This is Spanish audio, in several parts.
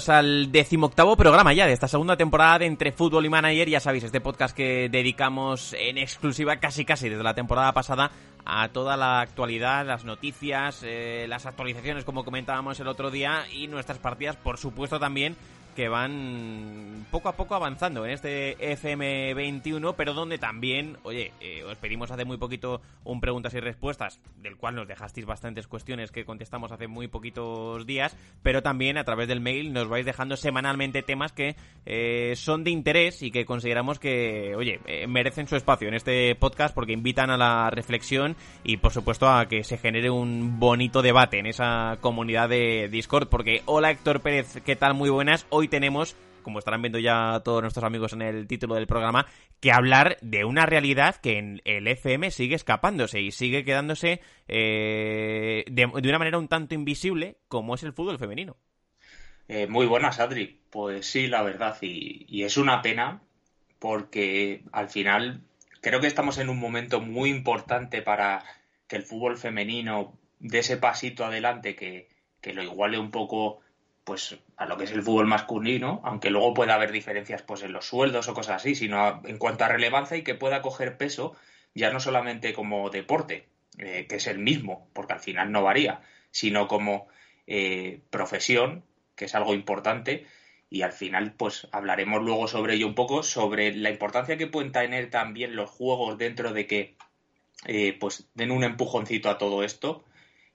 Bienvenidos al decimoctavo programa ya de esta segunda temporada Entre Fútbol y Manager. Ya sabéis, este podcast que dedicamos en exclusiva casi casi desde la temporada pasada a toda la actualidad, las noticias, eh, las actualizaciones como comentábamos el otro día y nuestras partidas, por supuesto también que van poco a poco avanzando en este FM21, pero donde también, oye, eh, os pedimos hace muy poquito un preguntas y respuestas, del cual nos dejasteis bastantes cuestiones que contestamos hace muy poquitos días, pero también a través del mail nos vais dejando semanalmente temas que eh, son de interés y que consideramos que, oye, eh, merecen su espacio en este podcast porque invitan a la reflexión y, por supuesto, a que se genere un bonito debate en esa comunidad de Discord, porque hola Héctor Pérez, ¿qué tal? Muy buenas tenemos, como estarán viendo ya todos nuestros amigos en el título del programa, que hablar de una realidad que en el FM sigue escapándose y sigue quedándose eh, de, una manera un tanto invisible como es el fútbol femenino. Eh, muy buenas, Adri. Pues sí, la verdad, y, y es una pena porque al final creo que estamos en un momento muy importante para que el fútbol femenino dé ese pasito adelante que, que lo iguale un poco pues a lo que es el fútbol masculino, aunque luego pueda haber diferencias pues en los sueldos o cosas así, sino en cuanto a relevancia y que pueda coger peso ya no solamente como deporte, eh, que es el mismo, porque al final no varía, sino como eh, profesión, que es algo importante, y al final pues hablaremos luego sobre ello un poco, sobre la importancia que pueden tener también los juegos dentro de que eh, pues den un empujoncito a todo esto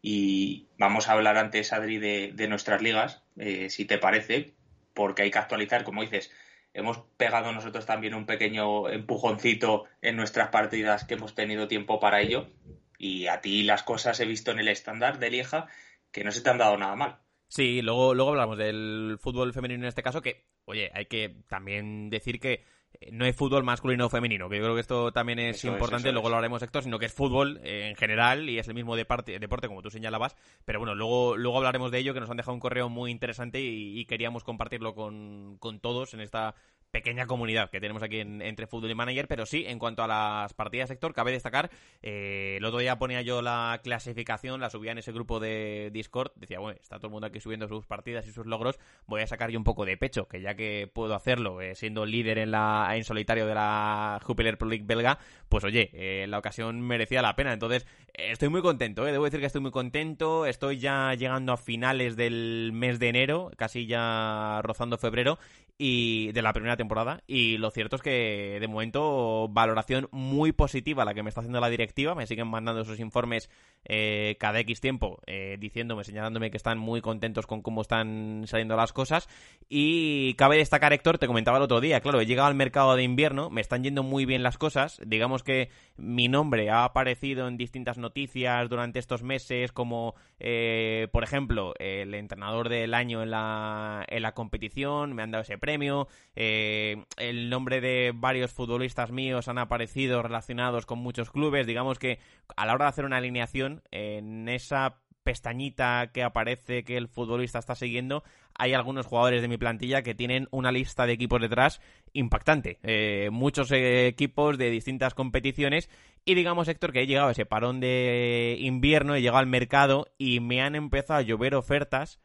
y vamos a hablar antes, Adri, de, nuestras ligas, eh, si te parece, porque hay que actualizar, como dices, hemos pegado nosotros también un pequeño empujoncito en nuestras partidas que hemos tenido tiempo para ello. Y a ti las cosas he visto en el estándar de Lieja que no se te han dado nada mal. Sí, luego, luego hablamos del fútbol femenino en este caso, que, oye, hay que también decir que no hay fútbol masculino o femenino, que yo creo que esto también es importante, luego lo haremos Héctor, sino que es fútbol eh, en general y es el mismo deporte, deporte como tú señalabas, pero bueno, luego, luego hablaremos de ello, que nos han dejado un correo muy interesante y, queríamos compartirlo con, con todos en esta pequeña comunidad que tenemos aquí en, entre fútbol y manager, pero sí, en cuanto a las partidas sector, cabe destacar, eh, el otro día ponía yo la clasificación, la subía en ese grupo de Discord, decía, bueno, está todo el mundo aquí subiendo sus partidas y sus logros, voy a sacar yo un poco de pecho, que ya que puedo hacerlo, eh, siendo líder en la en solitario de la Jupiler Pro League belga, pues oye, eh, la ocasión merecía la pena, entonces estoy muy contento, debo decir que estoy muy contento, estoy ya llegando a finales del mes de enero, casi ya rozando febrero, y de la primera temporada y lo cierto es que de momento valoración muy positiva la que me está haciendo la directiva me siguen mandando esos informes eh, cada X tiempo eh, diciéndome señalándome que están muy contentos con cómo están saliendo las cosas y cabe destacar Héctor te comentaba el otro día claro he llegado al mercado de invierno me están yendo muy bien las cosas digamos que mi nombre ha aparecido en distintas noticias durante estos meses como eh, por ejemplo el entrenador del año en la en la competición me han dado ese premio, eh, el nombre de varios futbolistas míos han aparecido relacionados con muchos clubes, digamos que a la hora de hacer una alineación, en esa pestañita que aparece que el futbolista está siguiendo, hay algunos jugadores de mi plantilla que tienen una lista de equipos detrás impactante. Eh, muchos equipos de distintas competiciones. Y digamos, Héctor, que he llegado a ese parón de invierno, he llegado al mercado y me han empezado a llover ofertas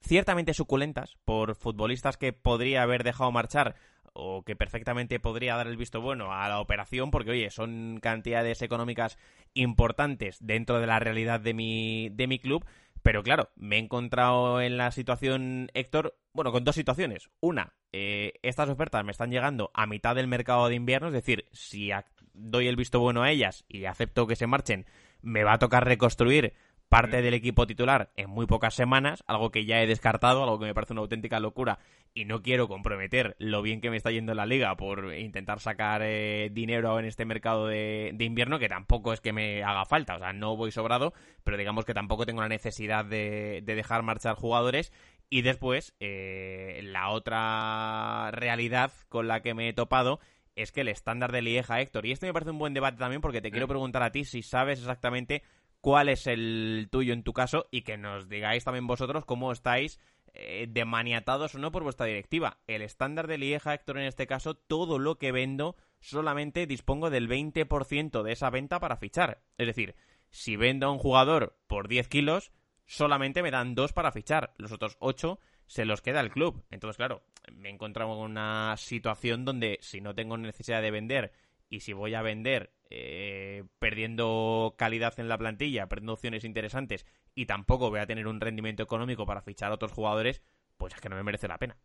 ciertamente suculentas por futbolistas que podría haber dejado marchar o que perfectamente podría dar el visto bueno a la operación porque oye son cantidades económicas importantes dentro de la realidad de mi de mi club. Pero claro me he encontrado en la situación Héctor bueno con dos situaciones. Una eh, estas ofertas me están llegando a mitad del mercado de invierno es decir si doy el visto bueno a ellas y acepto que se marchen me va a tocar reconstruir parte del equipo titular en muy pocas semanas, algo que ya he descartado, algo que me parece una auténtica locura y no quiero comprometer lo bien que me está yendo en la liga por intentar sacar eh, dinero en este mercado de, invierno, que tampoco es que me haga falta, o sea, no voy sobrado, pero digamos que tampoco tengo la necesidad de, dejar marchar jugadores. Y después, eh, la otra realidad con la que me he topado es que el estándar de Lieja, Héctor, y esto me parece un buen debate también porque te quiero mm. preguntar a ti si sabes exactamente cuál es el tuyo en tu caso y que nos digáis también vosotros cómo estáis eh, demaniatados o no por vuestra directiva. El estándar de Lieja, Héctor, en este caso, todo lo que vendo solamente dispongo del 20% de esa venta para fichar. Es decir, si vendo a un jugador por 10 kilos, solamente me dan dos para fichar. Los otros ocho se los queda el club. Entonces, claro, me he encontrado en una situación donde si no tengo necesidad de vender y si voy a vender eh, perdiendo calidad en la plantilla, perdiendo opciones interesantes y tampoco voy a tener un rendimiento económico para fichar a otros jugadores, pues es que no me merece la pena.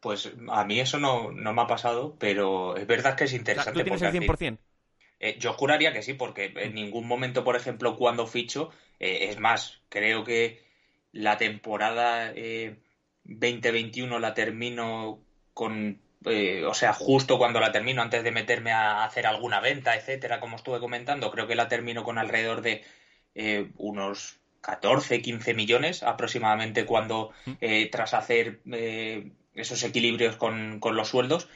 Pues a mí eso no, me ha pasado, pero es verdad que es interesante. ¿Tú tienes el 100%? Eh, yo juraría que sí, porque en ningún momento, por ejemplo, cuando ficho, eh, es más, creo que la temporada 2021 la termino con eh, o sea, justo cuando la termino, antes de meterme a hacer alguna venta, etcétera, como estuve comentando, creo que la termino con alrededor de eh, unos 14, 15 millones aproximadamente cuando eh, tras hacer esos equilibrios con, los sueldos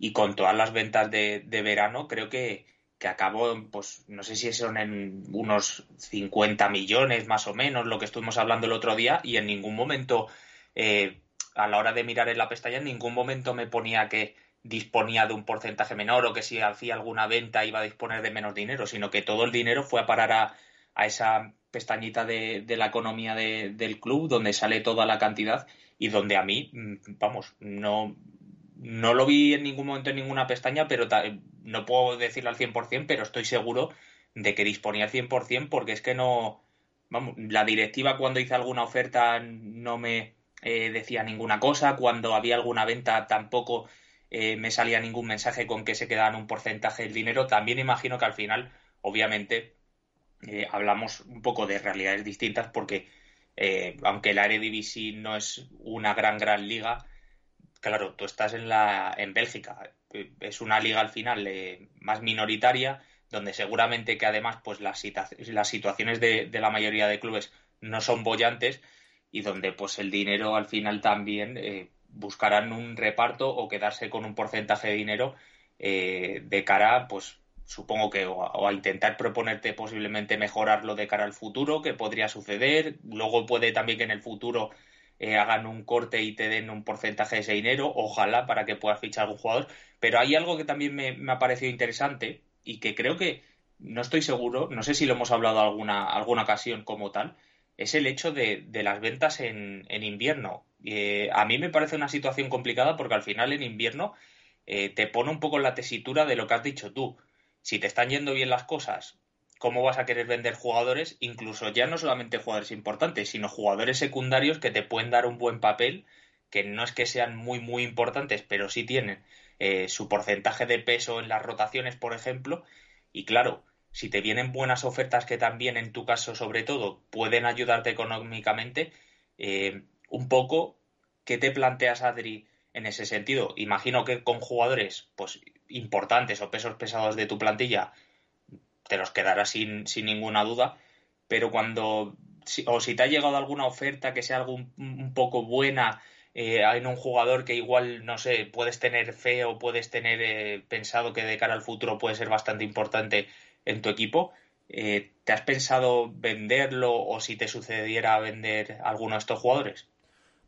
y con todas las ventas de, verano, creo que, que acabó, pues no sé si son en unos 50 millones más o menos, lo que estuvimos hablando el otro día, y en ningún momento a la hora de mirar en la pestaña en ningún momento me ponía que disponía de un porcentaje menor o que si hacía alguna venta iba a disponer de menos dinero, sino que todo el dinero fue a parar a, esa pestañita de, la economía del club donde sale toda la cantidad y donde a mí, mm, vamos, no, no lo vi en ningún momento en ninguna pestaña, pero no puedo decirlo al 100%, pero estoy seguro de que disponía al 100% porque es que no, vamos, la directiva cuando hice alguna oferta no me eh, decía ninguna cosa, cuando había alguna venta tampoco eh, me salía ningún mensaje con que se quedaban un porcentaje del dinero. También imagino que al final, obviamente, eh, hablamos un poco de realidades distintas porque aunque la Eredivisie no es una gran, gran liga, claro, tú estás en, la, en Bélgica, es una liga al final más minoritaria, donde seguramente que además pues las, las situaciones de, de la mayoría de clubes no son bollantes y donde pues el dinero al final también eh, buscarán un reparto o quedarse con un porcentaje de dinero eh, de cara pues supongo que o a, intentar proponerte posiblemente mejorarlo de cara al futuro que podría suceder. Luego puede también que en el futuro eh, hagan un corte y te den un porcentaje de ese dinero ojalá para que puedas fichar algún jugador. Pero hay algo que también me, me ha parecido interesante y que creo que no estoy seguro no sé si lo hemos hablado alguna alguna ocasión como tal es el hecho de, las ventas en, invierno. Eh, a mí me parece una situación complicada porque al final en invierno eh, te pone un poco en la tesitura de lo que has dicho tú. Si te están yendo bien las cosas, ¿cómo vas a querer vender jugadores? Incluso ya no solamente jugadores importantes, sino jugadores secundarios que te pueden dar un buen papel, que no es que sean muy, muy importantes, pero sí tienen eh, su porcentaje de peso en las rotaciones, por ejemplo. Y claro, si te vienen buenas ofertas que también, en tu caso sobre todo, pueden ayudarte económicamente, eh, un poco, ¿qué te planteas, Adri, en ese sentido? Imagino que con jugadores pues importantes o pesos pesados de tu plantilla te los quedarás sin, sin ninguna duda, pero cuando, o si te ha llegado alguna oferta que sea algo un, poco buena, eh, en un jugador que igual, no sé, puedes tener fe o puedes tener eh, pensado que de cara al futuro puede ser bastante importante en tu equipo. Eh, ¿Te has pensado venderlo o si te sucediera vender alguno de estos jugadores?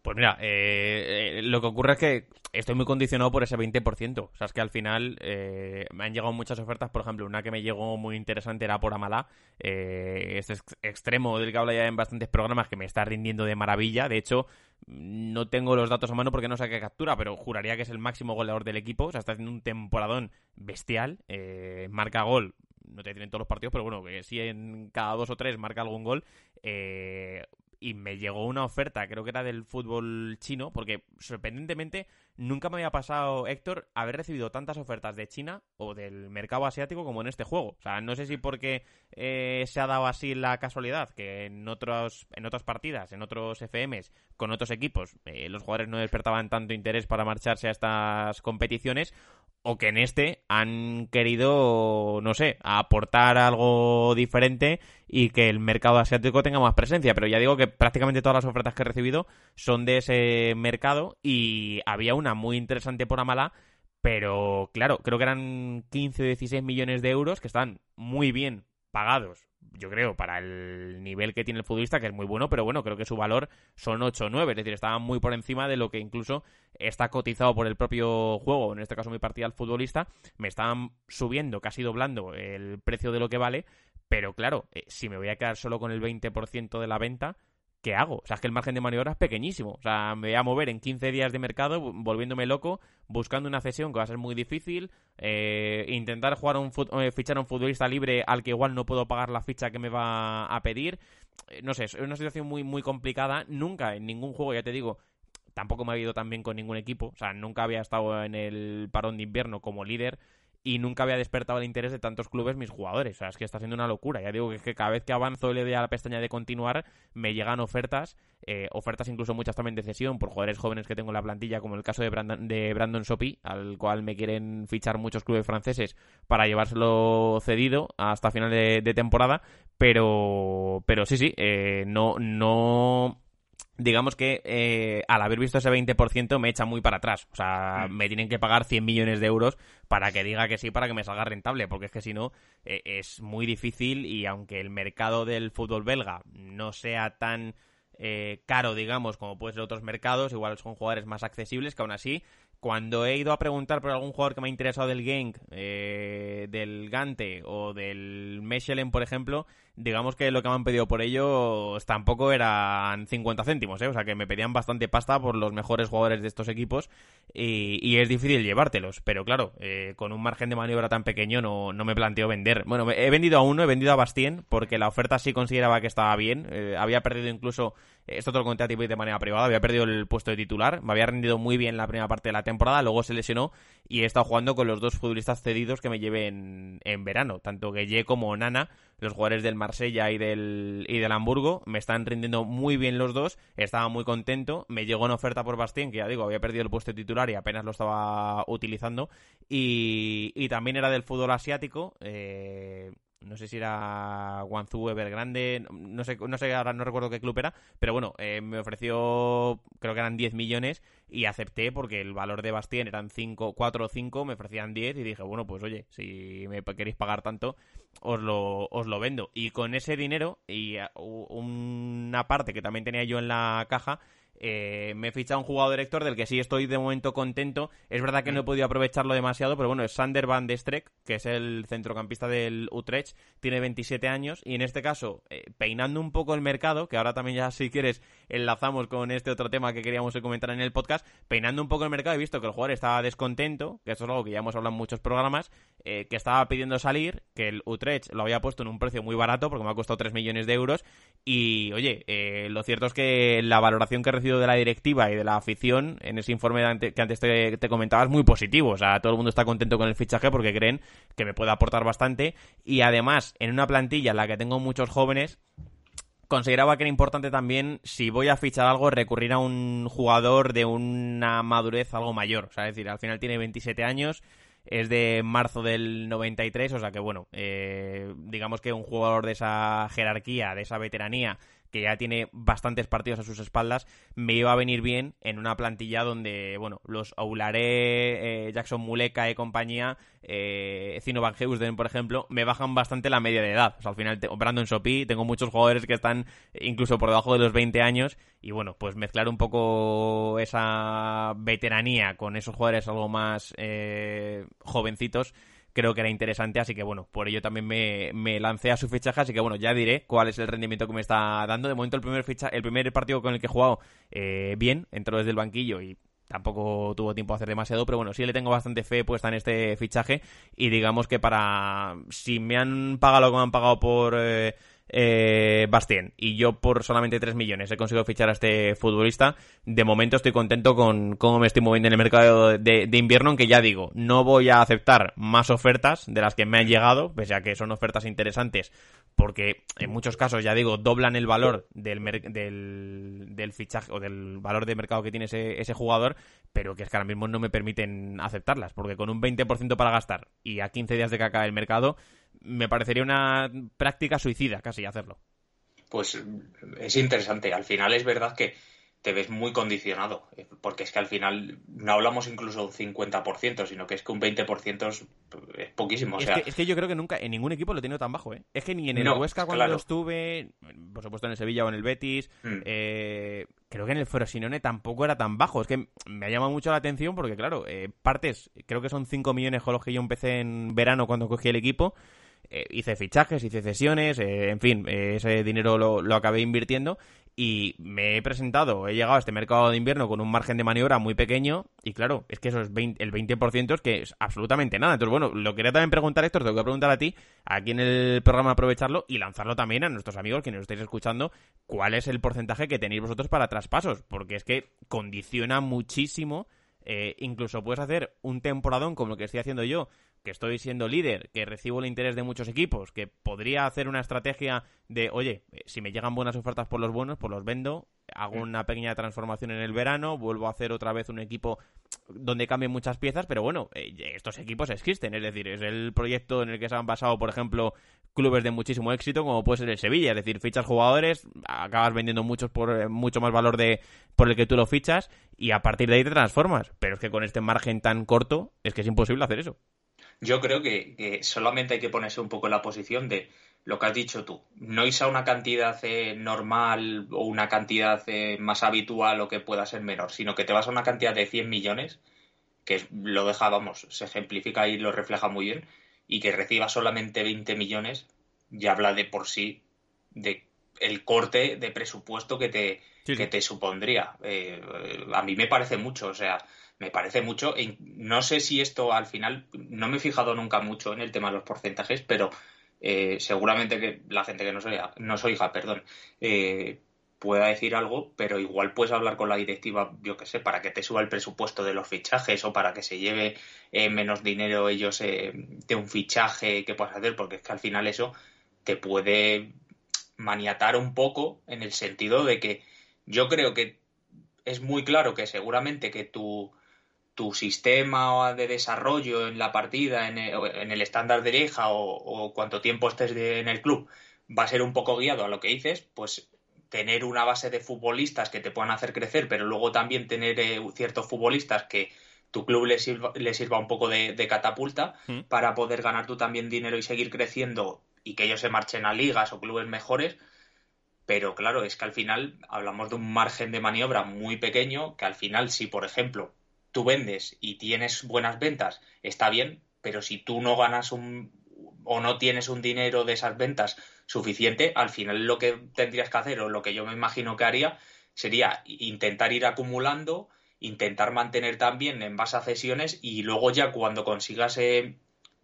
Pues mira, eh, eh, lo que ocurre es que estoy muy condicionado por ese 20%. O sea, es que al final me han llegado muchas ofertas. Por ejemplo, una que me llegó muy interesante era por Amalá. este extremo del que habla ya en bastantes programas que me está rindiendo de maravilla. De hecho, no tengo los datos a mano porque no sé qué captura, pero juraría que es el máximo goleador del equipo. O sea, está haciendo un temporadón bestial. marca gol no te tienen todos los partidos, pero bueno, que si en cada dos o tres marca algún gol. Eh, y me llegó una oferta, creo que era del fútbol chino, porque sorprendentemente nunca me había pasado, Héctor, haber recibido tantas ofertas de China o del mercado asiático como en este juego. O sea, no sé si porque eh, se ha dado así la casualidad que en otros en otras partidas, en otros FMs, con otros equipos, eh, los jugadores no despertaban tanto interés para marcharse a estas competiciones, o que en este han querido, no sé, aportar algo diferente y que el mercado asiático tenga más presencia. Pero ya digo que prácticamente todas las ofertas que he recibido son de ese mercado y había una muy interesante por Amala, pero claro, creo que eran 15 o 16 millones de euros que están muy bien pagados yo creo, para el nivel que tiene el futbolista, que es muy bueno, pero bueno, creo que su valor son 8 o 9, es decir, estaba muy por encima de lo que incluso está cotizado por el propio juego, en este caso mi partida al futbolista, me estaban subiendo, casi doblando el precio de lo que vale, pero claro, eh, si me voy a quedar solo con el 20% de la venta, ¿qué hago? O sea, es que el margen de maniobra es pequeñísimo. O sea, me voy a mover en 15 días de mercado volviéndome loco, buscando una cesión que va a ser muy difícil, eh, intentar jugar un eh, fichar a un futbolista libre al que igual no puedo pagar la ficha que me va a pedir. Eh, no sé, es una situación muy, muy complicada. Nunca en ningún juego, ya te digo, tampoco me ha ido tan bien con ningún equipo. O sea, nunca había estado en el parón de invierno como líder y nunca había despertado el interés de tantos clubes mis jugadores. O sea, es que está siendo una locura. Ya digo que, cada vez que avanzo y le doy a la pestaña de continuar, me llegan ofertas, eh, ofertas incluso muchas también de cesión por jugadores jóvenes que tengo en la plantilla, como el caso de Brandon, de Brandon Sopi, al cual me quieren fichar muchos clubes franceses para llevárselo cedido hasta final de, temporada. Pero, pero sí, sí, eh, no, no digamos que eh, al haber visto ese 20% me echa muy para atrás. O sea, mm. me tienen que pagar 100 millones de euros para que diga que sí, para que me salga rentable, porque es que si no eh, es muy difícil y aunque el mercado del fútbol belga no sea tan eh, caro, digamos, como puede ser otros mercados, igual son jugadores más accesibles que aún así cuando he ido a preguntar por algún jugador que me ha interesado del Genk, eh, del Gante o del Mechelen, por ejemplo, digamos que lo que me han pedido por ellos tampoco eran 50 céntimos, ¿eh? o sea que me pedían bastante pasta por los mejores jugadores de estos equipos y, es difícil llevártelos, pero claro, eh, con un margen de maniobra tan pequeño no, no me planteo vender. Bueno, he vendido a uno, he vendido a Bastien porque la oferta sí consideraba que estaba bien, eh, había perdido incluso, esto te lo conté a ti de manera privada, había perdido el puesto de titular, me había rendido muy bien la primera parte de la temporada, luego se lesionó y he estado jugando con los dos futbolistas cedidos que me llevé en, en verano, tanto Gueye como Nana, los jugadores del Marsella y del, y del Hamburgo. Me están rindiendo muy bien los dos. Estaba muy contento. Me llegó una oferta por Bastien, que ya digo, había perdido el puesto titular y apenas lo estaba utilizando. Y, y también era del fútbol asiático. Eh, no sé si era Guangzhou Evergrande, no sé, no sé, ahora no recuerdo qué club era, pero bueno, eh, me ofreció, creo que eran 10 millones y acepté porque el valor de Bastien eran 5, 4 o 5, me ofrecían 10 y dije, bueno, pues oye, si me queréis pagar tanto, os lo, os lo vendo. Y con ese dinero y una parte que también tenía yo en la caja, eh, me he fichado un jugador director del que sí estoy de momento contento. Es verdad que no he podido aprovecharlo demasiado, pero bueno, es Sander van de Streck, que es el centrocampista del Utrecht, tiene 27 años y en este caso, eh, peinando un poco el mercado, que ahora también ya si quieres enlazamos con este otro tema que queríamos comentar en el podcast, peinando un poco el mercado he visto que el jugador estaba descontento, que esto es algo que ya hemos hablado en muchos programas, eh, que estaba pidiendo salir, que el Utrecht lo había puesto en un precio muy barato porque me ha costado 3 millones de euros y oye, lo cierto es que la valoración que he recibido de la directiva y de la afición en ese informe que antes te, te comentaba es muy positivo. O sea, todo el mundo está contento con el fichaje porque creen que me puede aportar bastante. Y además, en una plantilla en la que tengo muchos jóvenes, consideraba que era importante también, si voy a fichar algo, recurrir a un jugador de una madurez algo mayor. O sea, es decir, al final tiene 27 años, es de marzo del 93, o sea que bueno, eh, digamos que un jugador de esa jerarquía, de esa veteranía, que ya tiene bastantes partidos a sus espaldas, me iba a venir bien en una plantilla donde, bueno, los Aularé, eh, Jackson Muleka y compañía, eh, Van Heusden, por ejemplo, me bajan bastante la media de edad. O sea, al final, Brandon Sopi, tengo muchos jugadores que están incluso por debajo de los 20 años y, bueno, pues mezclar un poco esa veteranía con esos jugadores algo más eh, jovencitos creo que era interesante, así que bueno, por ello también me, me, lancé a su fichaje, así que bueno, ya diré cuál es el rendimiento que me está dando. De momento el primer ficha, el primer partido con el que he jugado eh, bien, entró desde el banquillo y tampoco tuvo tiempo a hacer demasiado, pero bueno, sí le tengo bastante fe puesta en este fichaje y digamos que para si me han pagado lo que me han pagado por eh, eh, Bastien. Y yo por solamente 3 millones he conseguido fichar a este futbolista, de momento estoy contento con cómo me estoy moviendo en el mercado de, invierno, aunque ya digo, no voy a aceptar más ofertas de las que me han llegado, pese a que son ofertas interesantes, porque en muchos casos, ya digo, doblan el valor del, fichaje o del valor de mercado que tiene ese, ese jugador, pero que es que ahora mismo no me permiten aceptarlas, porque con un 20% para gastar y a 15 días de que acabe el mercado, me parecería una práctica suicida casi hacerlo. Pues es interesante. Al final es verdad que te ves muy condicionado, eh, porque es que al final no hablamos incluso de un 50%, sino que es que un 20% es, poquísimo. Es, que, yo creo que nunca en ningún equipo lo he tenido tan bajo. ¿eh? Es que ni en el Huesca cuando estuve, por supuesto en el Sevilla o en el Betis, mm. eh, creo que en el Frosinone tampoco era tan bajo. Es que me ha llamado mucho la atención porque, claro, eh, partes, creo que son 5 millones con los que yo empecé en verano cuando cogí el equipo. Hice fichajes, hice cesiones, en fin, ese dinero lo, lo acabé invirtiendo y me he presentado, he llegado a este mercado de invierno con un margen de maniobra muy pequeño y claro, es que eso es el 20% es que es absolutamente nada. Entonces, bueno, lo quería también preguntar esto, te tengo que preguntar a ti, aquí en el programa aprovecharlo y lanzarlo también a nuestros amigos que nos estáis escuchando, cuál es el porcentaje que tenéis vosotros para traspasos, porque es que condiciona muchísimo, eh, incluso puedes hacer un temporadón como lo que estoy haciendo yo, que estoy siendo líder, que recibo el interés de muchos equipos, que podría hacer una estrategia de, oye, si me llegan buenas ofertas por los buenos, pues los vendo, hago mm. una pequeña transformación en el verano, vuelvo a hacer otra vez un equipo donde cambien muchas piezas, pero bueno, eh, estos equipos existen, es decir, es el proyecto en el que se han basado, por ejemplo, clubes de muchísimo éxito, como puede ser el Sevilla, es decir, fichas jugadores, acabas vendiendo muchos por eh, mucho más valor de por el que tú lo fichas y a partir de ahí te transformas, pero es que con este margen tan corto es que es imposible hacer eso. Yo creo que, solamente hay que ponerse un poco en la posición de lo que has dicho tú. No irse a una cantidad eh, normal o una cantidad eh, más habitual o que pueda ser menor, sino que te vas a una cantidad de 100 millones, que lo deja, vamos, se ejemplifica y lo refleja muy bien, y que recibas solamente 20 millones, ya habla de por sí de el corte de presupuesto que te, Que te supondría. Eh, a mí me parece mucho, o sea, me parece mucho. No sé si esto al final, no me he fijado nunca mucho en el tema de los porcentajes, pero eh, seguramente que la gente que no soy, no soy hija, perdón, eh, pueda decir algo, pero igual puedes hablar con la directiva, yo qué sé, para que te suba el presupuesto de los fichajes o para que se lleve eh, menos dinero ellos de un fichaje que puedas hacer, porque es que al final eso te puede maniatar un poco en el sentido de que yo creo que es muy claro que seguramente que tu tu sistema de desarrollo en la partida, en el, estándar de Leja o, cuánto tiempo estés en el club, va a ser un poco guiado a lo que dices, pues tener una base de futbolistas que te puedan hacer crecer, pero luego también tener eh, ciertos futbolistas que tu club le sirva, le sirva un poco de, catapulta mm. para poder ganar tú también dinero y seguir creciendo y que ellos se marchen a ligas o clubes mejores. Pero claro, es que al final hablamos de un margen de maniobra muy pequeño que al final si, por ejemplo, tú vendes y tienes buenas ventas, está bien, pero si tú no ganas un o no tienes un dinero de esas ventas suficiente, al final lo que tendrías que hacer o lo que yo me imagino que haría sería intentar ir acumulando, intentar mantener también en base cesiones y luego ya cuando consigas eh,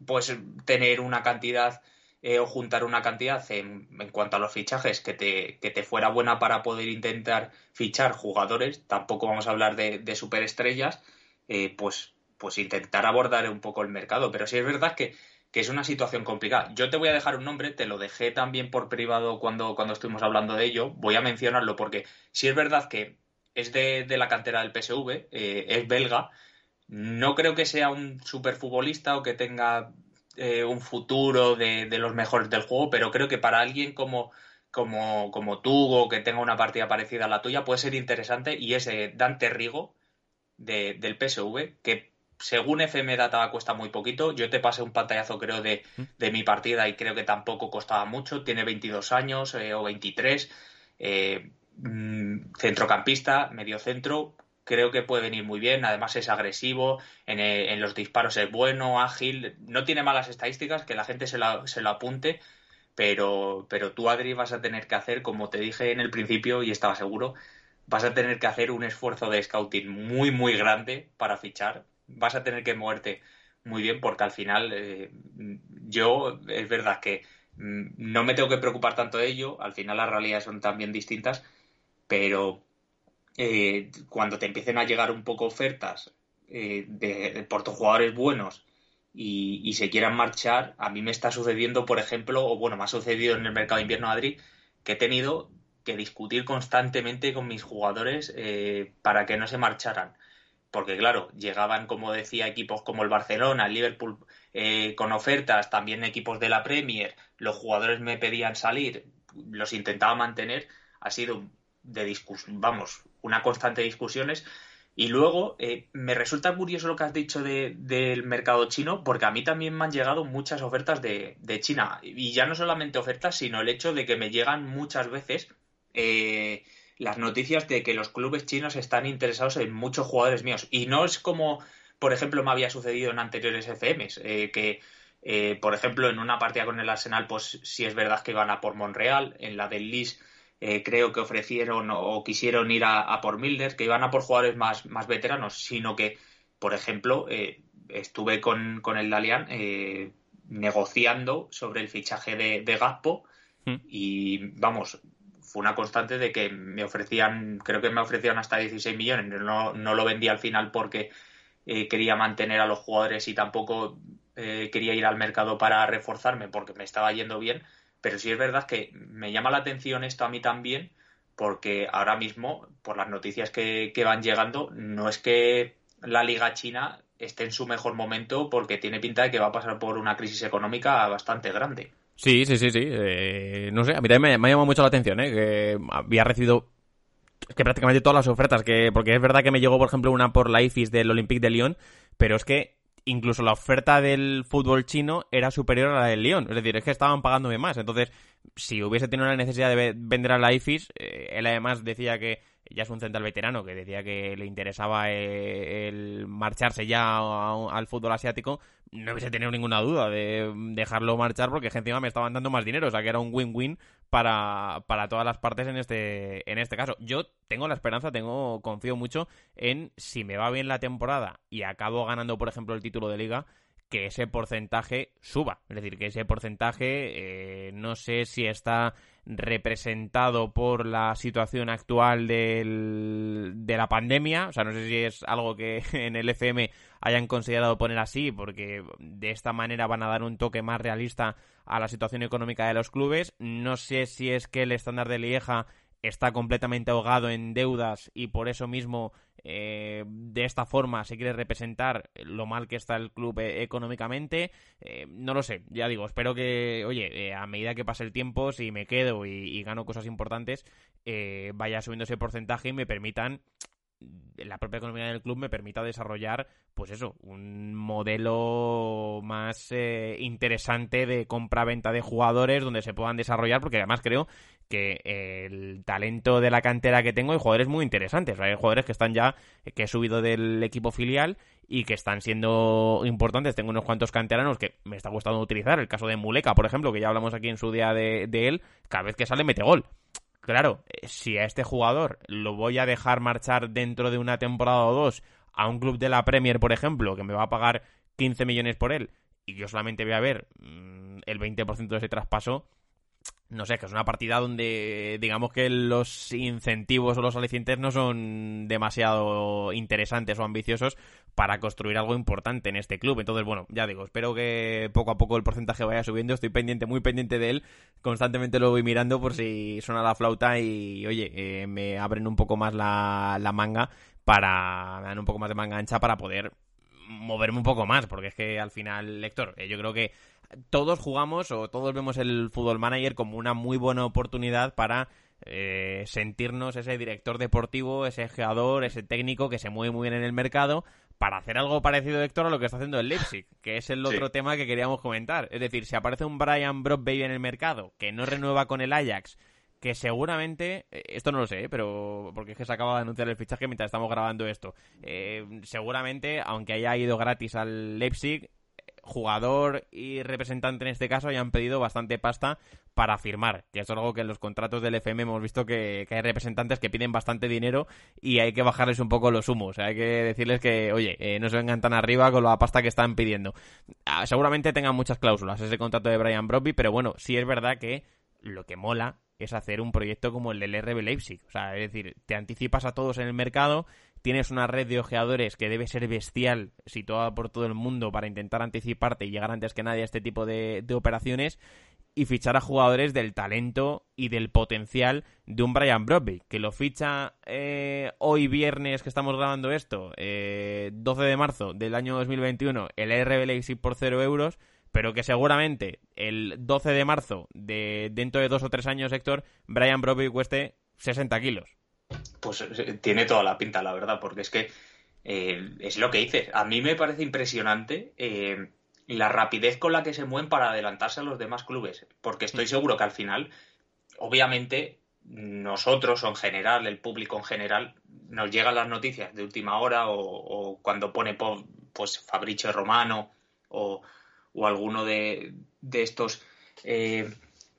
pues tener una cantidad eh, o juntar una cantidad en, cuanto a los fichajes que te, que te fuera buena para poder intentar fichar jugadores, tampoco vamos a hablar de, de superestrellas, eh, pues, pues intentar abordar un poco el mercado. Pero sí es verdad que, es una situación complicada. Yo te voy a dejar un nombre, te lo dejé también por privado cuando, cuando estuvimos hablando de ello. Voy a mencionarlo porque sí es verdad que es de, la cantera del PSV, eh, es belga. No creo que sea un superfutbolista o que tenga eh, un futuro de, los mejores del juego, pero creo que para alguien como, como, como tú o que tenga una partida parecida a la tuya puede ser interesante y es Dante Rigo, del PSV, que según FM Data cuesta muy poquito. Yo te pasé un pantallazo, creo, de, mm. de mi partida y creo que tampoco costaba mucho. Tiene 22 años eh, o 23. Eh, mm, centrocampista, medio centro. Creo que puede venir muy bien. Además es agresivo. En, eh, en, los disparos es bueno, ágil. No tiene malas estadísticas, que la gente se, la, se lo apunte. Pero, pero tú, Adri, vas a tener que hacer, como te dije en el principio y estaba seguro, vas a tener que hacer un esfuerzo de scouting muy, muy grande para fichar. Vas a tener que moverte muy bien porque al final eh, yo es verdad que mm, no me tengo que preocupar tanto de ello, al final las realidades son también distintas, pero eh, cuando te empiecen a llegar un poco ofertas eh, de, por tus jugadores buenos y, se quieran marchar, a mí me está sucediendo, por ejemplo, o bueno, me ha sucedido en el mercado de invierno Madrid, que he tenido que discutir constantemente con mis jugadores eh, para que no se marcharan. Porque claro, llegaban, como decía, equipos como el Barcelona, el Liverpool, eh, con ofertas, también equipos de la Premier, los jugadores me pedían salir, los intentaba mantener, ha sido de discusión, vamos, una constante de discusiones. Y luego eh, me resulta curioso lo que has dicho del mercado chino, porque a mí también me han llegado muchas ofertas de, de, China. Y ya no solamente ofertas, sino el hecho de que me llegan muchas veces eh, las noticias de que los clubes chinos están interesados en muchos jugadores míos. Y no es como, por ejemplo, me había sucedido en anteriores FMs, eh, que, eh, por ejemplo, en una partida con el Arsenal, pues sí es verdad que van a por Monreal, en la del Lis eh, creo que ofrecieron o quisieron ir a, por Milner, que iban a por jugadores más, más veteranos, sino que, por ejemplo, estuve con, con el Dalian negociando sobre el fichaje de, de Gaspo hmm. y, vamos, fue una constante de que me ofrecían, creo que me ofrecían hasta 16 millones, no, no lo vendí al final porque quería mantener a los jugadores y tampoco quería ir al mercado para reforzarme porque me estaba yendo bien, pero sí es verdad que me llama la atención esto a mí también, porque ahora mismo, por las noticias que, van llegando, no es que la liga china esté en su mejor momento porque tiene pinta de que va a pasar por una crisis económica bastante grande. Sí, sí, sí, sí. Eh, no sé, a mí también me, ha llamado mucho la atención, ¿eh? que había recibido que prácticamente todas las ofertas, que porque es verdad que me llegó, por ejemplo, una por la IFIS del Olympique de Lyon, pero es que incluso la oferta del fútbol chino era superior a la del Lyon. Es decir, es que estaban pagándome más. Entonces, si hubiese tenido la necesidad de vender a la IFIS, eh, él además decía que ya es un central veterano, que decía que le interesaba eh, el marcharse ya al fútbol asiático, no hubiese tenido ninguna duda de dejarlo marchar porque encima me estaban dando más dinero, o sea que era un win-win para, para todas las partes en este, en este caso. Yo tengo la esperanza, tengo, confío mucho en si me va bien la temporada y acabo ganando, por ejemplo, el título de liga, que ese porcentaje suba. Es decir, que ese porcentaje eh, no sé si está representado por la situación actual del, de la pandemia. O sea, no sé si es algo que en el FM hayan considerado poner así, porque de esta manera van a dar un toque más realista a la situación económica de los clubes. No sé si es que el estándar de Lieja está completamente ahogado en deudas y por eso mismo eh, de esta forma se quiere representar lo mal que está el club eh, económicamente. Eh, no lo sé, ya digo, espero que, oye, a medida que pase el tiempo, si me quedo y gano cosas importantes, vaya subiendo ese porcentaje y me permitan la propia economía del club me permita desarrollar, pues eso, un modelo más eh, interesante de compra-venta de jugadores donde se puedan desarrollar, porque además creo que el talento de la cantera que tengo hay jugadores muy interesantes. Hay jugadores que están ya, que he subido del equipo filial y que están siendo importantes. Tengo unos cuantos canteranos que me está gustando utilizar. El caso de Muleca, por ejemplo, que ya hablamos aquí en su día de, de él, cada vez que sale mete gol. Claro, eh, si a este jugador lo voy a dejar marchar dentro de una temporada o dos a un club de la Premier, por ejemplo, que me va a pagar 15 millones por él, y yo solamente voy a ver mm, el 20% de ese traspaso, no sé, que es una partida donde digamos que los incentivos o los alicientes no son demasiado interesantes o ambiciosos para construir algo importante en este club. Entonces, bueno, ya digo, espero que poco a poco el porcentaje vaya subiendo. Estoy pendiente, muy pendiente de él. Constantemente lo voy mirando por si suena la flauta y, oye, eh, me abren un poco más la, la manga para... me dan un poco más de manga ancha para poder moverme un poco más, porque es que al final, lector, eh, yo creo que todos jugamos o todos vemos el Fútbol Manager como una muy buena oportunidad para eh, sentirnos ese director deportivo, ese jugador, ese técnico que se mueve muy bien en el mercado para hacer algo parecido, Héctor, a lo que está haciendo el Leipzig, que es el otro tema que queríamos comentar. Es decir, si aparece un Brian Baby en el mercado que no renueva con el Ajax, que seguramente, eh, esto no lo sé, pero porque es que se acaba de anunciar el fichaje mientras estamos grabando esto, seguramente, aunque haya ido gratis al Leipzig, jugador y representante en este caso hayan pedido bastante pasta para firmar, que es algo que en los contratos del FM hemos visto que, hay representantes que piden bastante dinero y hay que bajarles un poco los humos, hay que decirles que, oye, eh, no se vengan tan arriba con la pasta que están pidiendo. Ah, seguramente tengan muchas cláusulas ese contrato de Brian Brobby, pero bueno, sí es verdad que lo que mola es hacer un proyecto como el del RB Leipzig, o sea, es decir, te anticipas a todos en el mercado, tienes una red de ojeadores que debe ser bestial, situada por todo el mundo, para intentar anticiparte y llegar antes que nadie a este tipo de, operaciones y fichar a jugadores del talento y del potencial de un Brian Brobby, que lo ficha eh, hoy viernes que estamos grabando esto, 12 eh, de marzo del año 2021, el RB Leipzig por 0 euros, pero que seguramente el 12 de marzo de dentro de dos o tres años, Héctor, Brian Brobby cueste 60 kilos. Pues eh, tiene toda la pinta, la verdad, porque es que eh, es lo que dices. A mí me parece impresionante eh, la rapidez con la que se mueven para adelantarse a los demás clubes, porque estoy mm. seguro que al final, obviamente, nosotros o en general, el público en general, nos llegan las noticias de última hora o, cuando pone pues Fabricio Romano o, alguno de, estos eh,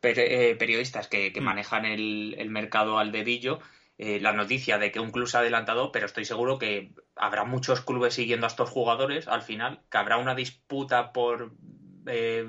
periodistas que, mm. manejan el, mercado al dedillo eh, la noticia de que un club se ha adelantado, pero estoy seguro que habrá muchos clubes siguiendo a estos jugadores al final, que habrá una disputa por, eh,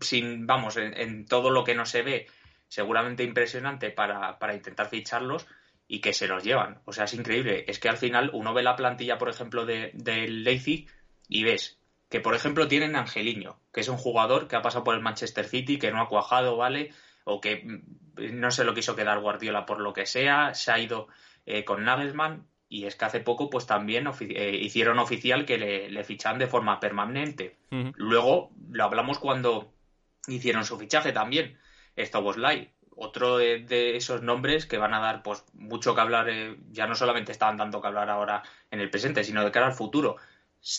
sin, vamos, en, todo lo que no se ve, seguramente impresionante para, para intentar ficharlos y que se los llevan. O sea, es increíble. Es que al final uno ve la plantilla, por ejemplo, del de Leipzig y ves que, por ejemplo, tienen Angeliño, que es un jugador que ha pasado por el Manchester City, que no ha cuajado, ¿vale? O que no se lo quiso quedar Guardiola por lo que sea, se ha ido eh, con Nagelsmann y es que hace poco pues también eh, hicieron oficial que le, fichan de forma permanente. Luego lo hablamos cuando hicieron su fichaje también, Stoboslai, otro de, esos nombres que van a dar pues mucho que hablar, eh, ya no solamente estaban dando que hablar ahora en el presente, sino de cara al futuro.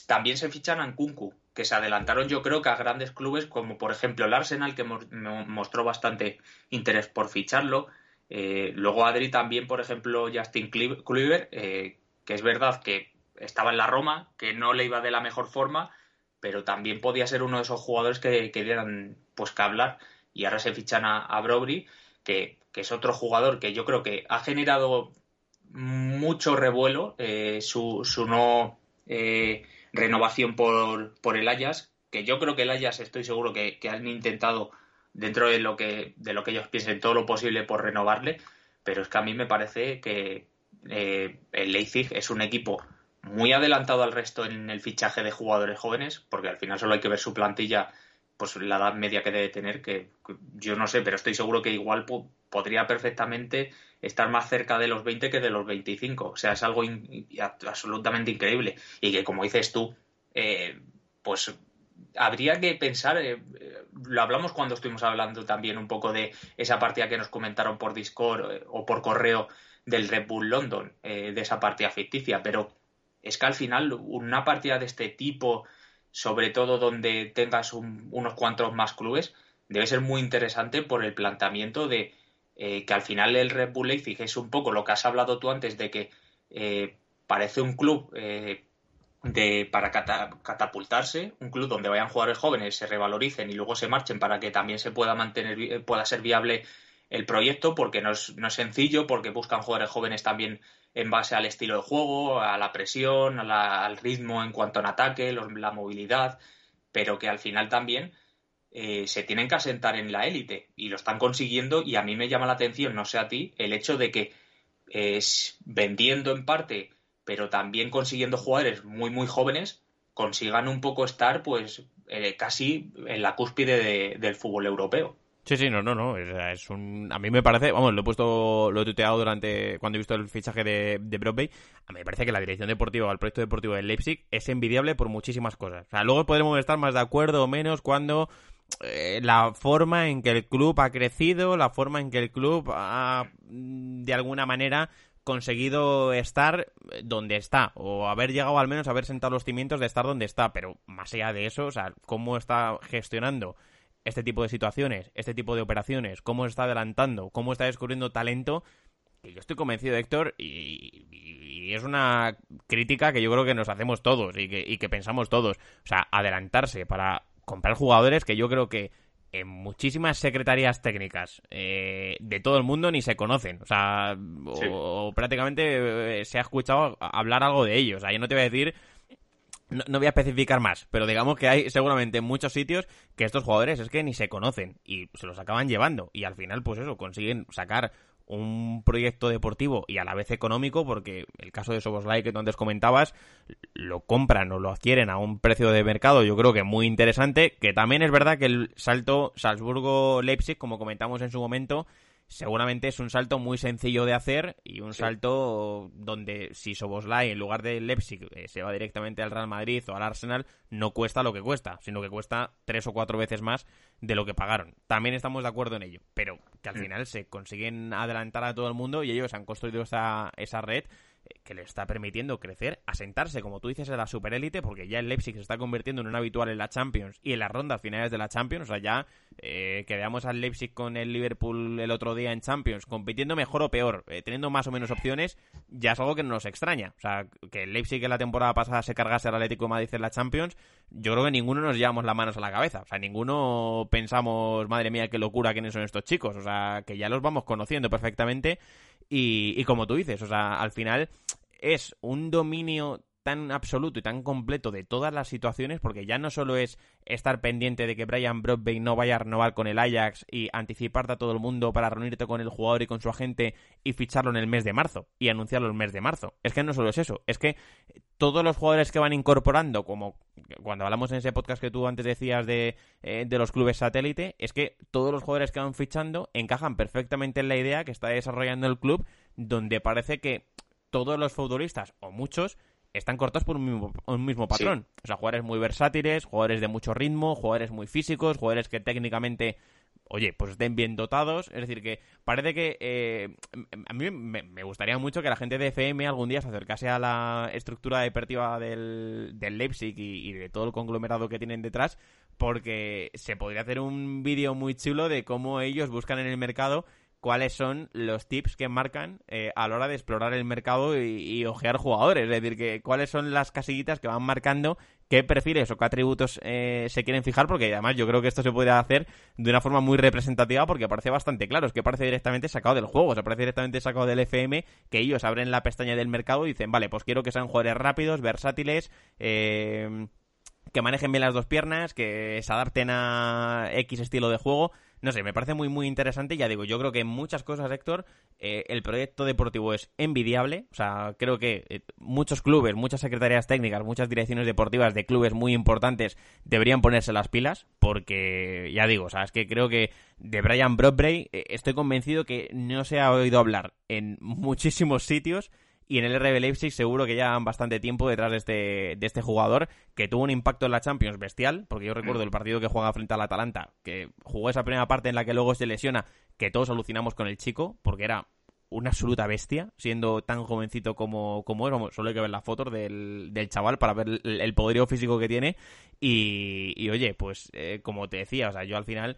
También se fichan a Nkunku, que se adelantaron yo creo que a grandes clubes como por ejemplo el Arsenal, que mostró bastante interés por ficharlo. Eh, luego Adri también, por ejemplo, Justin Kluivert, eh, que es verdad que estaba en la Roma, que no le iba de la mejor forma, pero también podía ser uno de esos jugadores que, querían pues que hablar. Y ahora se fichan a, a que, es otro jugador que yo creo que ha generado mucho revuelo eh, su, su no renovación por, por el Ayas, que yo creo que el Ayas estoy seguro que, han intentado dentro de lo que de lo que ellos piensen todo lo posible por renovarle, pero es que a mí me parece que eh, el Leipzig es un equipo muy adelantado al resto en el fichaje de jugadores jóvenes, porque al final solo hay que ver su plantilla, pues la edad media que debe tener, que, yo no sé, pero estoy seguro que igual podría perfectamente estar más cerca de los 20 que de los 25. O sea, es algo absolutamente increíble. Y que, como dices tú, eh, pues habría que pensar, eh, lo hablamos cuando estuvimos hablando también un poco de esa partida que nos comentaron por Discord eh, o por correo del Red Bull London, de esa partida ficticia, pero es que al final una partida de este tipo, sobre todo donde tengas unos cuantos más clubes, debe ser muy interesante por el planteamiento de eh, que al final el Red Bull Leipzig es un poco lo que has hablado tú antes de que eh, parece un club eh, de, para catapultarse, un club donde vayan jugadores jóvenes, se revaloricen y luego se marchen para que también se pueda mantener, pueda ser viable el proyecto, porque no es, no es sencillo, porque buscan jugadores jóvenes también en base al estilo de juego, a la presión, al ritmo en cuanto a ataque, la movilidad, pero que al final también eh, se tienen que asentar en la élite y lo están consiguiendo y a mí me llama la atención, no sé a ti, el hecho de que es vendiendo en parte, pero también consiguiendo jugadores muy muy jóvenes, consigan un poco estar pues eh, casi en la cúspide del fútbol europeo. Sí, sí, no, no, no. Es, un... A mí me parece, vamos, lo he puesto, lo he tuteado durante, cuando he visto el fichaje de, de Broadway. A mí me parece que la dirección deportiva, el proyecto deportivo de Leipzig es envidiable por muchísimas cosas. O sea, luego podremos estar más de acuerdo o menos cuando eh, la forma en que el club ha crecido, la forma en que el club ha, de alguna manera, conseguido estar donde está, o haber llegado al menos a haber sentado los cimientos de estar donde está, pero más allá de eso, o sea, cómo está gestionando este tipo de situaciones, este tipo de operaciones, cómo está adelantando, cómo está descubriendo talento, que yo estoy convencido, Héctor, y, y, es una crítica que yo creo que nos hacemos todos y que, y que pensamos todos. O sea, adelantarse para comprar jugadores que yo creo que en muchísimas secretarías técnicas eh, de todo el mundo ni se conocen. O sea, o, prácticamente eh, se ha escuchado hablar algo de ellos. O sea, yo no te voy a decir no, voy a especificar más, pero digamos que hay seguramente muchos sitios que estos jugadores es que ni se conocen y se los acaban llevando. Y al final pues eso consiguen sacar un proyecto deportivo y a la vez económico, porque el caso de Soboslai que tú antes comentabas, lo compran o lo adquieren a un precio de mercado, yo creo que muy interesante, que también es verdad que el salto Salzburgo-Leipzig, como comentamos en su momento, seguramente es un salto muy sencillo de hacer y un salto donde si Soboslai en lugar de Leipzig eh, se va directamente al Real Madrid o al Arsenal, no cuesta lo que cuesta, sino que cuesta tres o cuatro veces más de lo que pagaron. También estamos de acuerdo en ello, pero que al final se consiguen adelantar a todo el mundo y ellos han construido esa, esa red que le está permitiendo crecer, asentarse, como tú dices, en la superélite, porque ya el Leipzig se está convirtiendo en un habitual en la Champions y en las rondas finales de la Champions. O sea, ya eh, que veamos al Leipzig con el Liverpool el otro día en Champions, compitiendo mejor o peor, eh, teniendo más o menos opciones, ya es algo que no nos extraña. O sea, que el Leipzig en la temporada pasada se cargase al Atlético Madrid en la Champions, yo creo que ninguno nos llevamos las manos a la cabeza. O sea, ninguno pensamos, madre mía, qué locura quiénes son estos chicos. O sea, que ya los vamos conociendo perfectamente y, y como tú dices, o sea, al final es un dominio tan absoluto y tan completo de todas las situaciones, porque ya no solo es estar pendiente de que Brian Broadway no vaya a renovar con el Ajax y anticiparte a todo el mundo para reunirte con el jugador y con su agente y ficharlo en el mes de marzo y anunciarlo el mes de marzo. Es que no solo es eso, es que todos los jugadores que van incorporando, como cuando hablamos en ese podcast que tú antes decías de, eh, de los clubes satélite, es que todos los jugadores que van fichando encajan perfectamente en la idea que está desarrollando el club, donde parece que todos los futbolistas, o muchos, están cortados por un mismo, patrón. O sea, jugadores muy versátiles, jugadores de mucho ritmo, jugadores muy físicos, jugadores que técnicamente, oye, pues estén bien dotados. Es decir, que parece que eh, a mí me, gustaría mucho que la gente de FM algún día se acercase a la estructura deportiva del, del Leipzig y, y de todo el conglomerado que tienen detrás, porque se podría hacer un vídeo muy chulo de cómo ellos buscan en el mercado cuáles son los tips que marcan eh, a la hora de explorar el mercado y, ojear jugadores. Es decir, que cuáles son las casillitas que van marcando qué perfiles o qué atributos eh, se quieren fijar, porque además yo creo que esto se puede hacer de una forma muy representativa porque parece bastante claro, es que parece directamente sacado del juego, se parece directamente sacado del FM, que ellos abren la pestaña del mercado y dicen, vale, pues quiero que sean jugadores rápidos, versátiles, eh, que manejen bien las dos piernas, que se adapten a X estilo de juego no sé, me parece muy, muy interesante. Ya digo, yo creo que en muchas cosas, Héctor, eh, el proyecto deportivo es envidiable. O sea, creo que eh, muchos clubes, muchas secretarías técnicas, muchas direcciones deportivas de clubes muy importantes deberían ponerse las pilas. Porque, ya digo, o sea, es que creo que de Brian Broadway eh, estoy convencido que no se ha oído hablar en muchísimos sitios y en el RB Leipzig seguro que ya han bastante tiempo detrás de este, de este jugador que tuvo un impacto en la Champions bestial, porque yo recuerdo el partido que juega frente al Atalanta, que jugó esa primera parte en la que luego se lesiona, que todos alucinamos con el chico, porque era una absoluta bestia, siendo tan jovencito como, como es. solo hay que ver las fotos del, del chaval para ver el, poderío físico que tiene. Y, oye, pues eh, como te decía, o sea, yo al final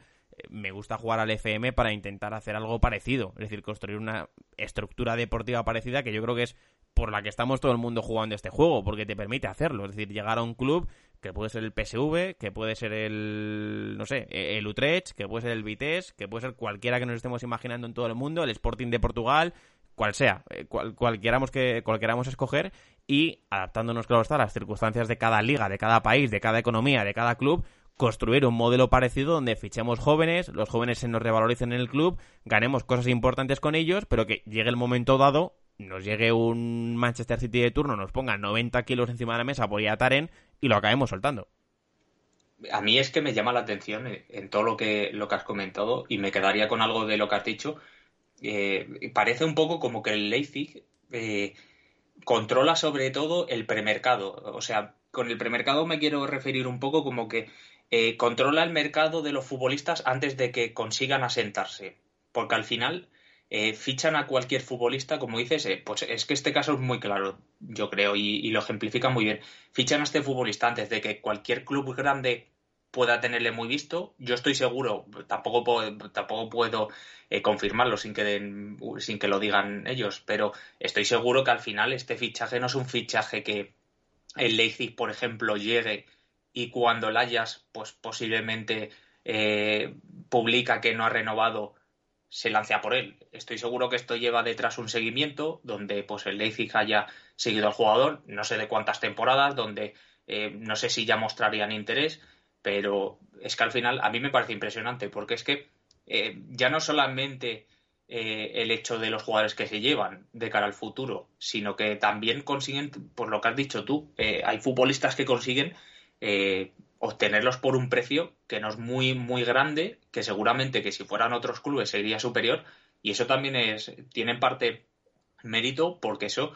me gusta jugar al FM para intentar hacer algo parecido, es decir, construir una estructura deportiva parecida que yo creo que es por la que estamos todo el mundo jugando este juego, porque te permite hacerlo, es decir, llegar a un club que puede ser el PSV, que puede ser el, no sé, el Utrecht, que puede ser el Vitesse, que puede ser cualquiera que nos estemos imaginando en todo el mundo, el Sporting de Portugal, cual sea, eh, cual, que cual escoger y adaptándonos, claro está, a las circunstancias de cada liga, de cada país, de cada economía, de cada club, construir un modelo parecido donde fichemos jóvenes, los jóvenes se nos revaloricen en el club, ganemos cosas importantes con ellos, pero que llegue el momento dado, nos llegue un Manchester City de turno, nos ponga 90 kilos encima de la mesa por Taren y lo acabemos soltando. A mí es que me llama la atención eh, en todo lo que, lo que has comentado y me quedaría con algo de lo que has dicho. Eh, parece un poco como que el Leipzig eh, controla sobre todo el premercado. O sea, con el premercado me quiero referir un poco como que eh, controla el mercado de los futbolistas antes de que consigan asentarse. Porque al final eh, fichan a cualquier futbolista, como dices, eh, pues es que este caso es muy claro, yo creo, y, lo ejemplifica muy bien. Fichan a este futbolista antes de que cualquier club grande pueda tenerle muy visto. Yo estoy seguro, tampoco puedo, tampoco puedo confirmarlo sin que, sin que lo digan ellos, pero estoy seguro que al final este fichaje no es un fichaje que el Leipzig, por ejemplo, llegue y cuando el pues posiblemente eh, publica que no ha renovado se lance por él. Estoy seguro que esto lleva detrás un seguimiento donde pues el Leipzig haya seguido al jugador, no sé de cuántas temporadas, donde eh, no sé si ya mostrarían interés, pero es que al final a mí me parece impresionante porque es que eh, ya no solamente el hecho de los jugadores que se llevan de cara al futuro, sino que también consiguen, por lo que has dicho tú, hay futbolistas que consiguen eh, obtenerlos por un precio que no es muy, muy grande, que seguramente que si fueran otros clubes sería superior, y eso también es, tiene en parte mérito porque eso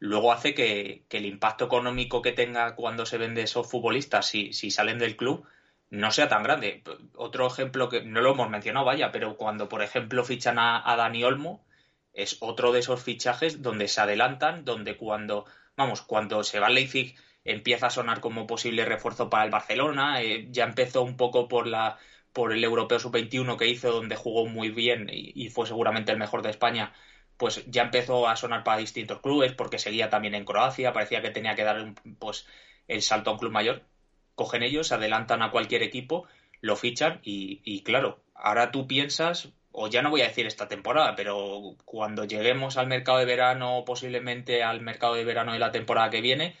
luego hace que, el impacto económico que tenga cuando se vende esos futbolistas, si, salen del club, no sea tan grande. Otro ejemplo que no lo hemos mencionado, vaya, pero cuando, por ejemplo, fichan a, Dani Olmo, es otro de esos fichajes donde se adelantan, donde cuando, vamos, cuando se va Leipzig empieza a sonar como posible refuerzo para el Barcelona, eh, ya empezó un poco por la por el Europeo Sub-21 que hizo, donde jugó muy bien y, fue seguramente el mejor de España, pues ya empezó a sonar para distintos clubes, porque seguía también en Croacia, parecía que tenía que dar pues, el salto a un club mayor. Cogen ellos, adelantan a cualquier equipo, lo fichan y, y claro, ahora tú piensas, o ya no voy a decir esta temporada, pero cuando lleguemos al mercado de verano, posiblemente al mercado de verano de la temporada que viene,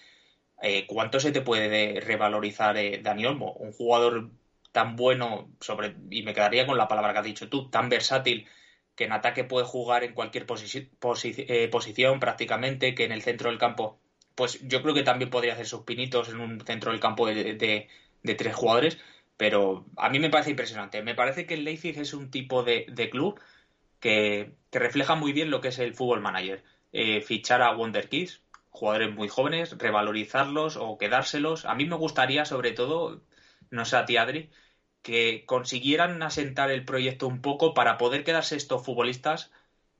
eh, ¿cuánto se te puede revalorizar eh, Dani Olmo? Un jugador tan bueno, sobre, y me quedaría con la palabra que has dicho tú, tan versátil, que en ataque puede jugar en cualquier eh, posición prácticamente, que en el centro del campo, pues yo creo que también podría hacer sus pinitos en un centro del campo de, tres jugadores, pero a mí me parece impresionante. Me parece que el Leipzig es un tipo de, club que, refleja muy bien lo que es el fútbol manager. fichar a Wonder Kids, jugadores muy jóvenes, revalorizarlos o quedárselos. A mí me gustaría, sobre todo, no sé a ti, Adri, que consiguieran asentar el proyecto un poco para poder quedarse estos futbolistas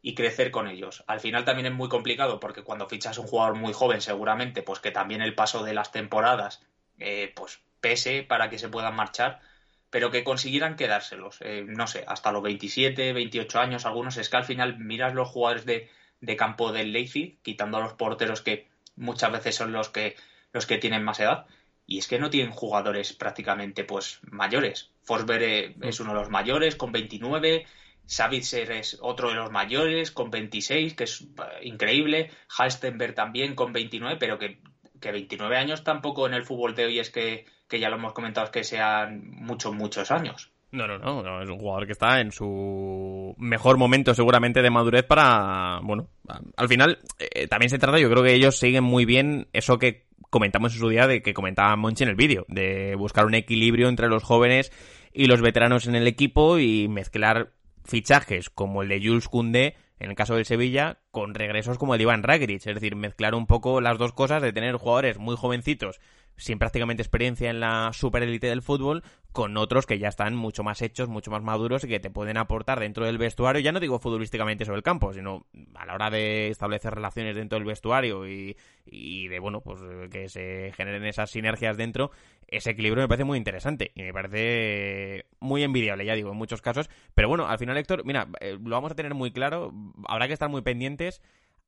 y crecer con ellos. Al final también es muy complicado porque cuando fichas un jugador muy joven, seguramente, pues que también el paso de las temporadas, eh, pues pese para que se puedan marchar, pero que consiguieran quedárselos, eh, no sé, hasta los 27, 28 años, algunos, es que al final miras los jugadores de, de campo del Leipzig, quitando a los porteros que muchas veces son los que, los que tienen más edad. Y es que no tienen jugadores prácticamente pues mayores. Forsberg eh, mm. es uno de los mayores con 29, Savitzer es otro de los mayores con 26, que es eh, increíble, Halstenberg también con 29, pero que, que 29 años tampoco en el fútbol de hoy es que, que ya lo hemos comentado, es que sean muchos, muchos años. No, no, no, es un jugador que está en su mejor momento seguramente de madurez para, bueno, al final eh, también se trata, yo creo que ellos siguen muy bien eso que comentamos en su día de que comentaba Monchi en el vídeo, de buscar un equilibrio entre los jóvenes y los veteranos en el equipo y mezclar fichajes como el de Jules Koundé en el caso del Sevilla, con regresos como el de Iván Rakitic, es decir, mezclar un poco las dos cosas de tener jugadores muy jovencitos sin prácticamente experiencia en la superélite del fútbol, con otros que ya están mucho más hechos, mucho más maduros y que te pueden aportar dentro del vestuario, ya no digo futbolísticamente sobre el campo, sino a la hora de establecer relaciones dentro del vestuario y, y de, bueno, pues que se generen esas sinergias dentro, ese equilibrio me parece muy interesante y me parece muy envidiable, ya digo, en muchos casos. Pero bueno, al final, Héctor, mira, eh, lo vamos a tener muy claro, habrá que estar muy pendientes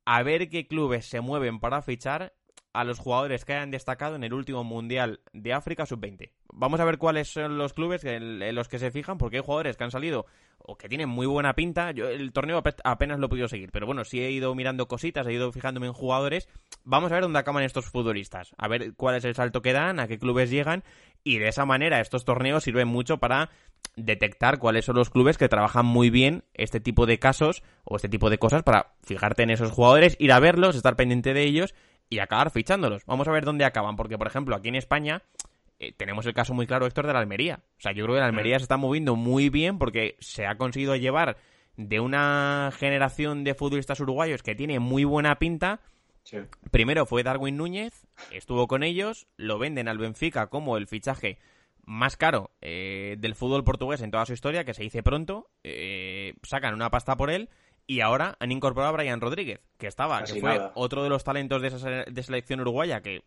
a ver qué clubes se mueven para fichar a los jugadores que hayan destacado en el último Mundial de África Sub-20. Vamos a ver cuáles son los clubes en, los que se fijan, porque hay jugadores que han salido o que tienen muy buena pinta. Yo el torneo apenas lo he podido seguir, pero bueno, sí he ido mirando cositas, he ido fijándome en jugadores. Vamos a ver dónde acaban estos futbolistas, a ver cuál es el salto que dan, a qué clubes llegan, y de esa manera estos torneos sirven mucho para detectar cuáles son los clubes que trabajan muy bien este tipo de casos o este tipo de cosas para fijarte en esos jugadores, ir a verlos, estar pendiente de ellos y acabar fichándolos. Vamos a ver dónde acaban, porque por ejemplo aquí en España eh, tenemos el caso muy claro, Héctor, de la Almería. O sea, yo creo que la Almería se está moviendo muy bien porque se ha conseguido llevar de una generación de futbolistas uruguayos que tiene muy buena pinta. Primero fue Darwin Núñez, estuvo con ellos, lo venden al Benfica como el fichaje más caro eh, del fútbol portugués en toda su historia, que se dice pronto, eh, sacan una pasta por él y ahora han incorporado a Brian Rodríguez, que estaba, que fue otro de los talentos de esa de selección uruguaya que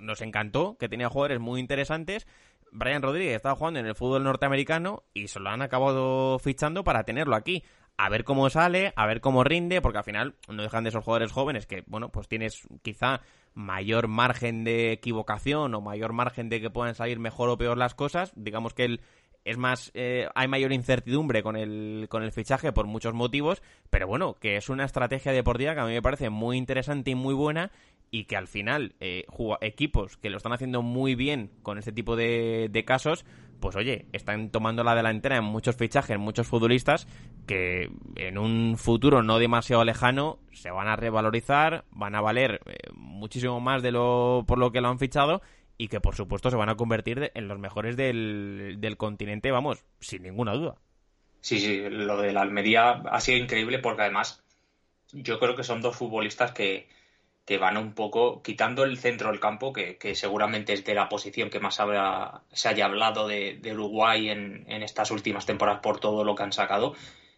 nos encantó, que tenía jugadores muy interesantes. Brian Rodríguez estaba jugando en el fútbol norteamericano y se lo han acabado fichando para tenerlo aquí. A ver cómo sale, a ver cómo rinde, porque al final no dejan de esos jugadores jóvenes que, bueno, pues tienes quizá mayor margen de equivocación o mayor margen de que puedan salir mejor o peor las cosas. Digamos que el, es más, eh, hay mayor incertidumbre con el, con el fichaje por muchos motivos, pero bueno, que es una estrategia deportiva que a mí me parece muy interesante y muy buena y que al final eh, equipos que lo están haciendo muy bien con este tipo de, de casos, pues oye, están tomando la delantera en muchos fichajes, en muchos futbolistas que en un futuro no demasiado lejano se van a revalorizar, van a valer eh, muchísimo más de lo por lo que lo han fichado y que por supuesto se van a convertir en los mejores del, del continente, vamos, sin ninguna duda. Sí, sí, lo de la Almería ha sido increíble porque además yo creo que son dos futbolistas que, que van un poco quitando el centro del campo, que, que seguramente es de la posición que más se haya hablado de, de Uruguay en, en, estas últimas temporadas por todo lo que han sacado.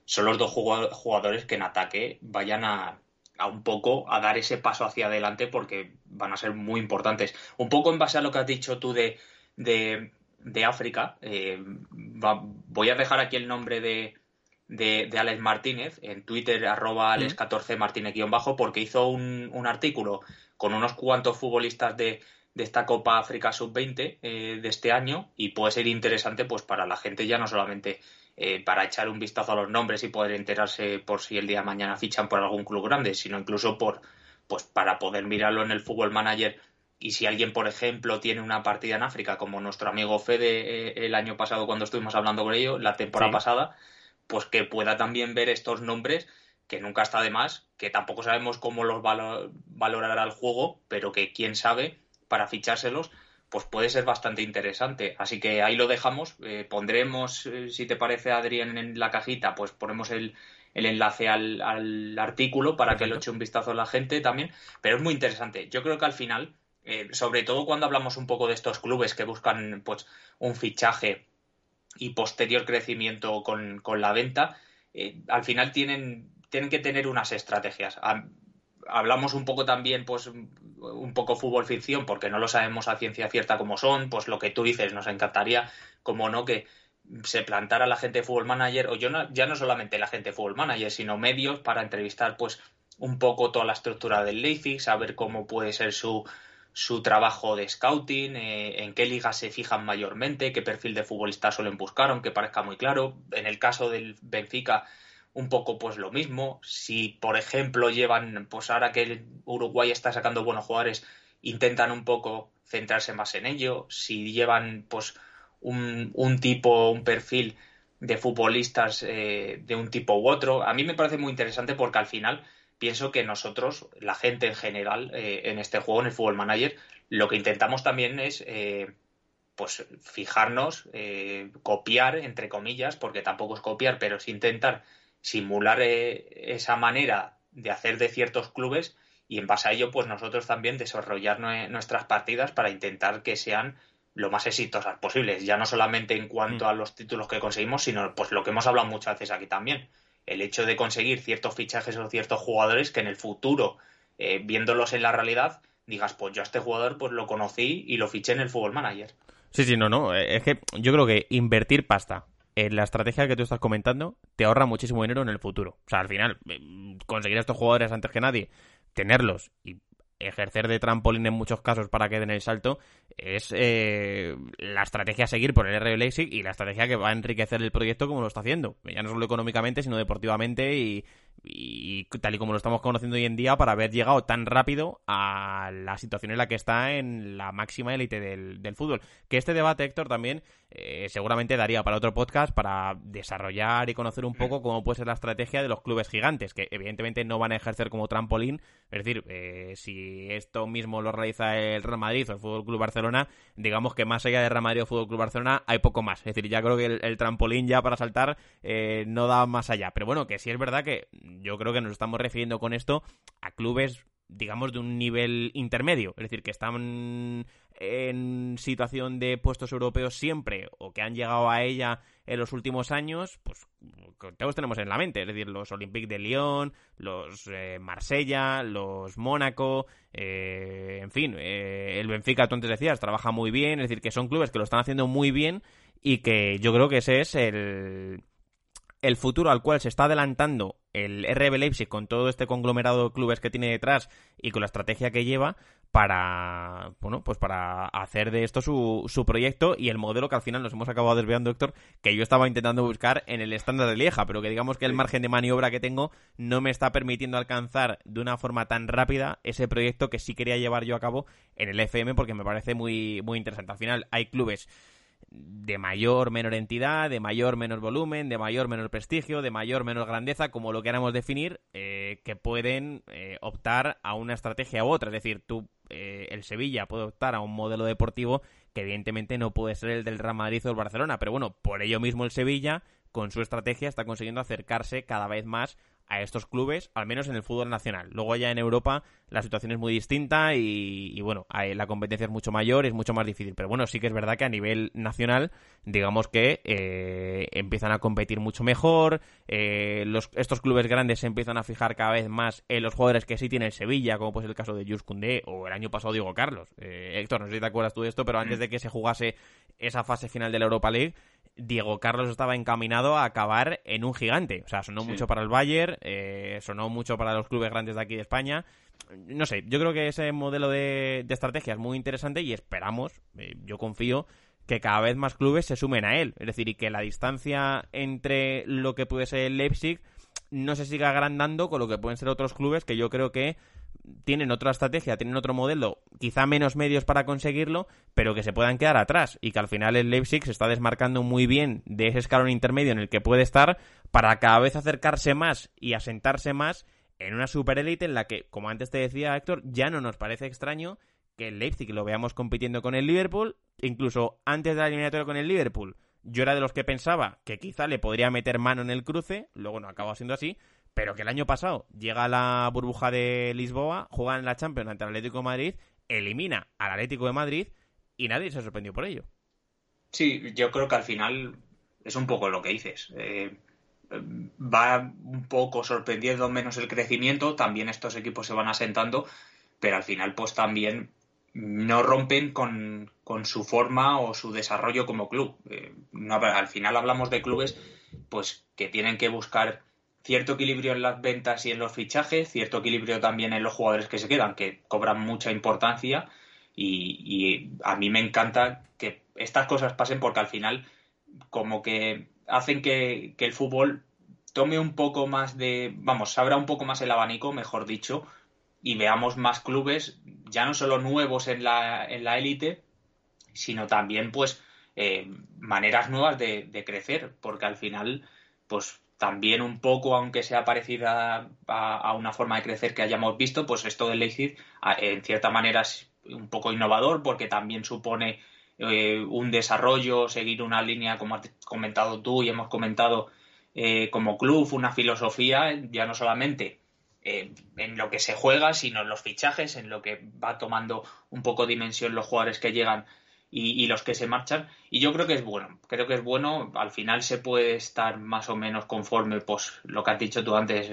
son los dos jugadores que en ataque vayan a, a un poco a dar ese paso hacia adelante porque van a ser muy importantes. Un poco en base a lo que has dicho tú de, de, de África, eh, voy a dejar aquí el nombre de, de, Alex Martínez en Twitter, arroba Alex14 Martínez-bajo, porque hizo un, un, artículo con unos cuantos futbolistas de, de esta Copa África Sub-20 eh, de este año y puede ser interesante pues para la gente ya no solamente eh, para echar un vistazo a los nombres y poder enterarse por si el día de mañana fichan por algún club grande, sino incluso por pues para poder mirarlo en el Fútbol Manager. Y si alguien, por ejemplo, tiene una partida en África, como nuestro amigo Fede eh, el año pasado cuando estuvimos hablando con ello, la temporada pasada, pues que pueda también ver estos nombres, que nunca está de más, que tampoco sabemos cómo los valorará el juego, pero que quién sabe, para fichárselos, pues puede ser bastante interesante. Así que ahí lo dejamos. Eh, pondremos, eh, si te parece, Adrián, en la cajita, pues ponemos el, el enlace al, al, artículo para que lo eche un vistazo a la gente también. Pero es muy interesante. Yo creo que al final, eh, sobre todo cuando hablamos un poco de estos clubes que buscan pues un fichaje y posterior crecimiento con, con la venta, al final tienen, tienen que tener unas estrategias. Hablamos un poco también, pues, un poco fútbol ficción, porque no lo sabemos a ciencia cierta como son, pues lo que tú dices, nos encantaría, como no, que se plantara la gente fútbol manager, o yo no, ya no solamente la gente fútbol manager, sino medios para entrevistar, pues, un poco toda la estructura del Leipzig, saber cómo puede ser su, su trabajo de scouting, eh, en qué ligas se fijan mayormente, qué perfil de futbolista suelen buscar, aunque parezca muy claro. En el caso del Benfica, un poco pues lo mismo. Si, por ejemplo, llevan, pues ahora que Uruguay está sacando buenos jugadores, intentan un poco centrarse más en ello. Si llevan pues un, un tipo, un perfil de futbolistas eh, de un tipo u otro. A mí me parece muy interesante porque al final pienso que nosotros, la gente en general, eh, en este juego, en el Fútbol Manager, lo que intentamos también es eh, pues fijarnos, copiar, entre comillas, porque tampoco es copiar, pero es intentar simular eh, esa manera de hacer de ciertos clubes y en base a ello pues nosotros también desarrollar nuestras partidas para intentar que sean lo más exitosas posibles, ya no solamente en cuanto mm. a los títulos que conseguimos, sino pues lo que hemos hablado muchas veces aquí también, el hecho de conseguir ciertos fichajes o ciertos jugadores que en el futuro, eh, viéndolos en la realidad, digas, pues yo a este jugador pues lo conocí y lo fiché en el Fútbol Manager. Sí, sí, no, no, es que yo creo que invertir pasta eh, la estrategia que tú estás comentando te ahorra muchísimo dinero en el futuro. O sea, al final, eh, conseguir a estos jugadores antes que nadie, tenerlos y ejercer de trampolín en muchos casos para que den el salto es eh, la estrategia a seguir por el RB Leipzig y la estrategia que va a enriquecer el proyecto como lo está haciendo. Ya no solo económicamente, sino deportivamente y, y tal y como lo estamos conociendo hoy en día para haber llegado tan rápido a la situación en la que está en la máxima élite del, fútbol. Que este debate, Héctor, también eh, seguramente daría para otro podcast para desarrollar y conocer un poco cómo puede ser la estrategia de los clubes gigantes, que evidentemente no van a ejercer como trampolín. Es decir, eh, si esto mismo lo realiza el Real Madrid o el Fútbol Club Barcelona, digamos que más allá de Real Madrid o Fútbol Club Barcelona hay poco más. Es decir, ya creo que el, trampolín ya para saltar eh, no da más allá. Pero bueno, que sí es verdad que yo creo que nos estamos refiriendo con esto a clubes, digamos, de un nivel intermedio, es decir, que están en situación de puestos europeos siempre o que han llegado a ella en los últimos años, pues todos tenemos en la mente, es decir, los Olympique de Lyon, los eh, Marsella, los Mónaco, eh, en fin, eh, el Benfica, tú antes decías, trabaja muy bien, es decir, que son clubes que lo están haciendo muy bien y que yo creo que ese es el, el futuro al cual se está adelantando el RB Leipzig con todo este conglomerado de clubes que tiene detrás y con la estrategia que lleva para bueno pues para hacer de esto su, su proyecto y el modelo que al final nos hemos acabado desviando Héctor que yo estaba intentando buscar en el estándar de Lieja pero que digamos que el margen de maniobra que tengo no me está permitiendo alcanzar de una forma tan rápida ese proyecto que sí quería llevar yo a cabo en el FM porque me parece muy muy interesante. Al final hay clubes de mayor menor entidad, de mayor menor volumen, de mayor menor prestigio, de mayor menor grandeza, como lo queramos definir, eh, que pueden eh, optar a una estrategia u otra. Es decir, tú, eh, el Sevilla puede optar a un modelo deportivo que evidentemente no puede ser el del Real Madrid o el Barcelona, pero bueno, por ello mismo el Sevilla, con su estrategia, está consiguiendo acercarse cada vez más a estos clubes, al menos en el fútbol nacional. Luego ya en Europa la situación es muy distinta y, bueno, la competencia es mucho mayor, es mucho más difícil. Pero bueno, sí que es verdad que a nivel nacional, digamos que eh, empiezan a competir mucho mejor, eh, los, estos clubes grandes se empiezan a fijar cada vez más en los jugadores que sí tiene el Sevilla, como pues el caso de Jules Koundé o el año pasado Diego Carlos. Eh, Héctor, no sé si te acuerdas tú de esto, pero antes mm. de que se jugase esa fase final de la Europa League, Diego Carlos estaba encaminado a acabar en un gigante. O sea, sonó mucho para el Bayern, eh, sonó mucho para los clubes grandes de aquí de España. No sé, yo creo que ese modelo de, estrategia es muy interesante y esperamos, eh, yo confío, que cada vez más clubes se sumen a él. Es decir, y que la distancia entre lo que puede ser el Leipzig no se siga agrandando con lo que pueden ser otros clubes que yo creo que tienen otra estrategia, tienen otro modelo, quizá menos medios para conseguirlo, pero que se puedan quedar atrás y que al final el Leipzig se está desmarcando muy bien de ese escalón intermedio en el que puede estar para cada vez acercarse más y asentarse más en una superélite en la que, como antes te decía Héctor, ya no nos parece extraño que el Leipzig lo veamos compitiendo con el Liverpool, incluso antes de la eliminatoria con el Liverpool. Yo era de los que pensaba que quizá le podría meter mano en el cruce, luego no acaba siendo así, pero que el año pasado llega a la burbuja de Lisboa, juega en la Champions ante el Atlético de Madrid, elimina al Atlético de Madrid y nadie se sorprendió por ello. Sí, yo creo que al final es un poco lo que dices. Eh, va un poco sorprendiendo menos el crecimiento, también estos equipos se van asentando, pero al final pues también no rompen con, su forma o su desarrollo como club. Eh, al final hablamos de clubes pues que tienen que buscar cierto equilibrio en las ventas y en los fichajes, cierto equilibrio también en los jugadores que se quedan, que cobran mucha importancia y, a mí me encanta que estas cosas pasen porque al final como que hacen que, el fútbol tome un poco más de, vamos, abra un poco más el abanico, mejor dicho, y veamos más clubes, ya no solo nuevos en la en la élite, sino también pues eh, maneras nuevas de, de, crecer, porque al final, pues también un poco, aunque sea parecida a, una forma de crecer que hayamos visto, pues esto del Leipzig en cierta manera es un poco innovador porque también supone eh, un desarrollo, seguir una línea como has comentado tú y hemos comentado eh, como club, una filosofía, ya no solamente eh, en lo que se juega, sino en los fichajes, en lo que va tomando un poco dimensión los jugadores que llegan y, los que se marchan. Y yo creo que es bueno, creo que es bueno. Al final se puede estar más o menos conforme, pues lo que has dicho tú antes,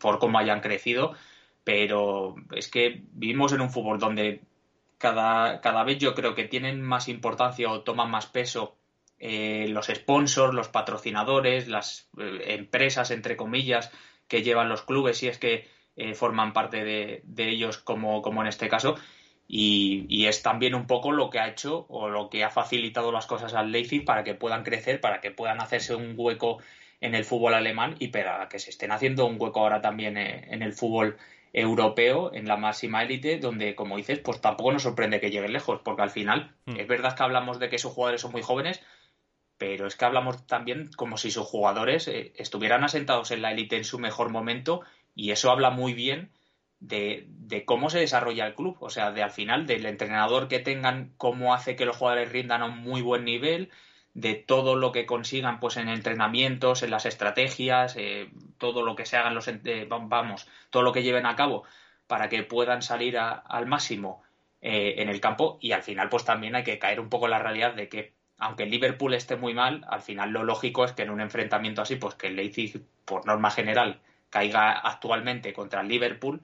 por cómo hayan crecido. Pero es que vivimos en un fútbol donde cada, cada vez yo creo que tienen más importancia o toman más peso eh, los sponsors, los patrocinadores, las eh, empresas, entre comillas, que llevan los clubes, si es que forman parte de, de ellos, como, como en este caso. Y, es también un poco lo que ha hecho o lo que ha facilitado las cosas al Leipzig para que puedan crecer, para que puedan hacerse un hueco en el fútbol alemán y para que se estén haciendo un hueco ahora también eh, en el fútbol europeo, en la máxima élite, donde, como dices, pues tampoco nos sorprende que lleguen lejos, porque al final hmm. es verdad que hablamos de que sus jugadores son muy jóvenes, pero es que hablamos también como si sus jugadores eh, estuvieran asentados en la élite en su mejor momento y eso habla muy bien de, de, cómo se desarrolla el club, o sea, de al final del entrenador que tengan, cómo hace que los jugadores rindan a un muy buen nivel, de todo lo que consigan pues en entrenamientos, en las estrategias, eh, todo lo que se hagan los eh, vamos, todo lo que lleven a cabo para que puedan salir al máximo eh, en el campo. Y al final pues también hay que caer un poco en la realidad de que aunque Liverpool esté muy mal, al final lo lógico es que en un enfrentamiento así pues que el Leipzig por norma general caiga actualmente contra el Liverpool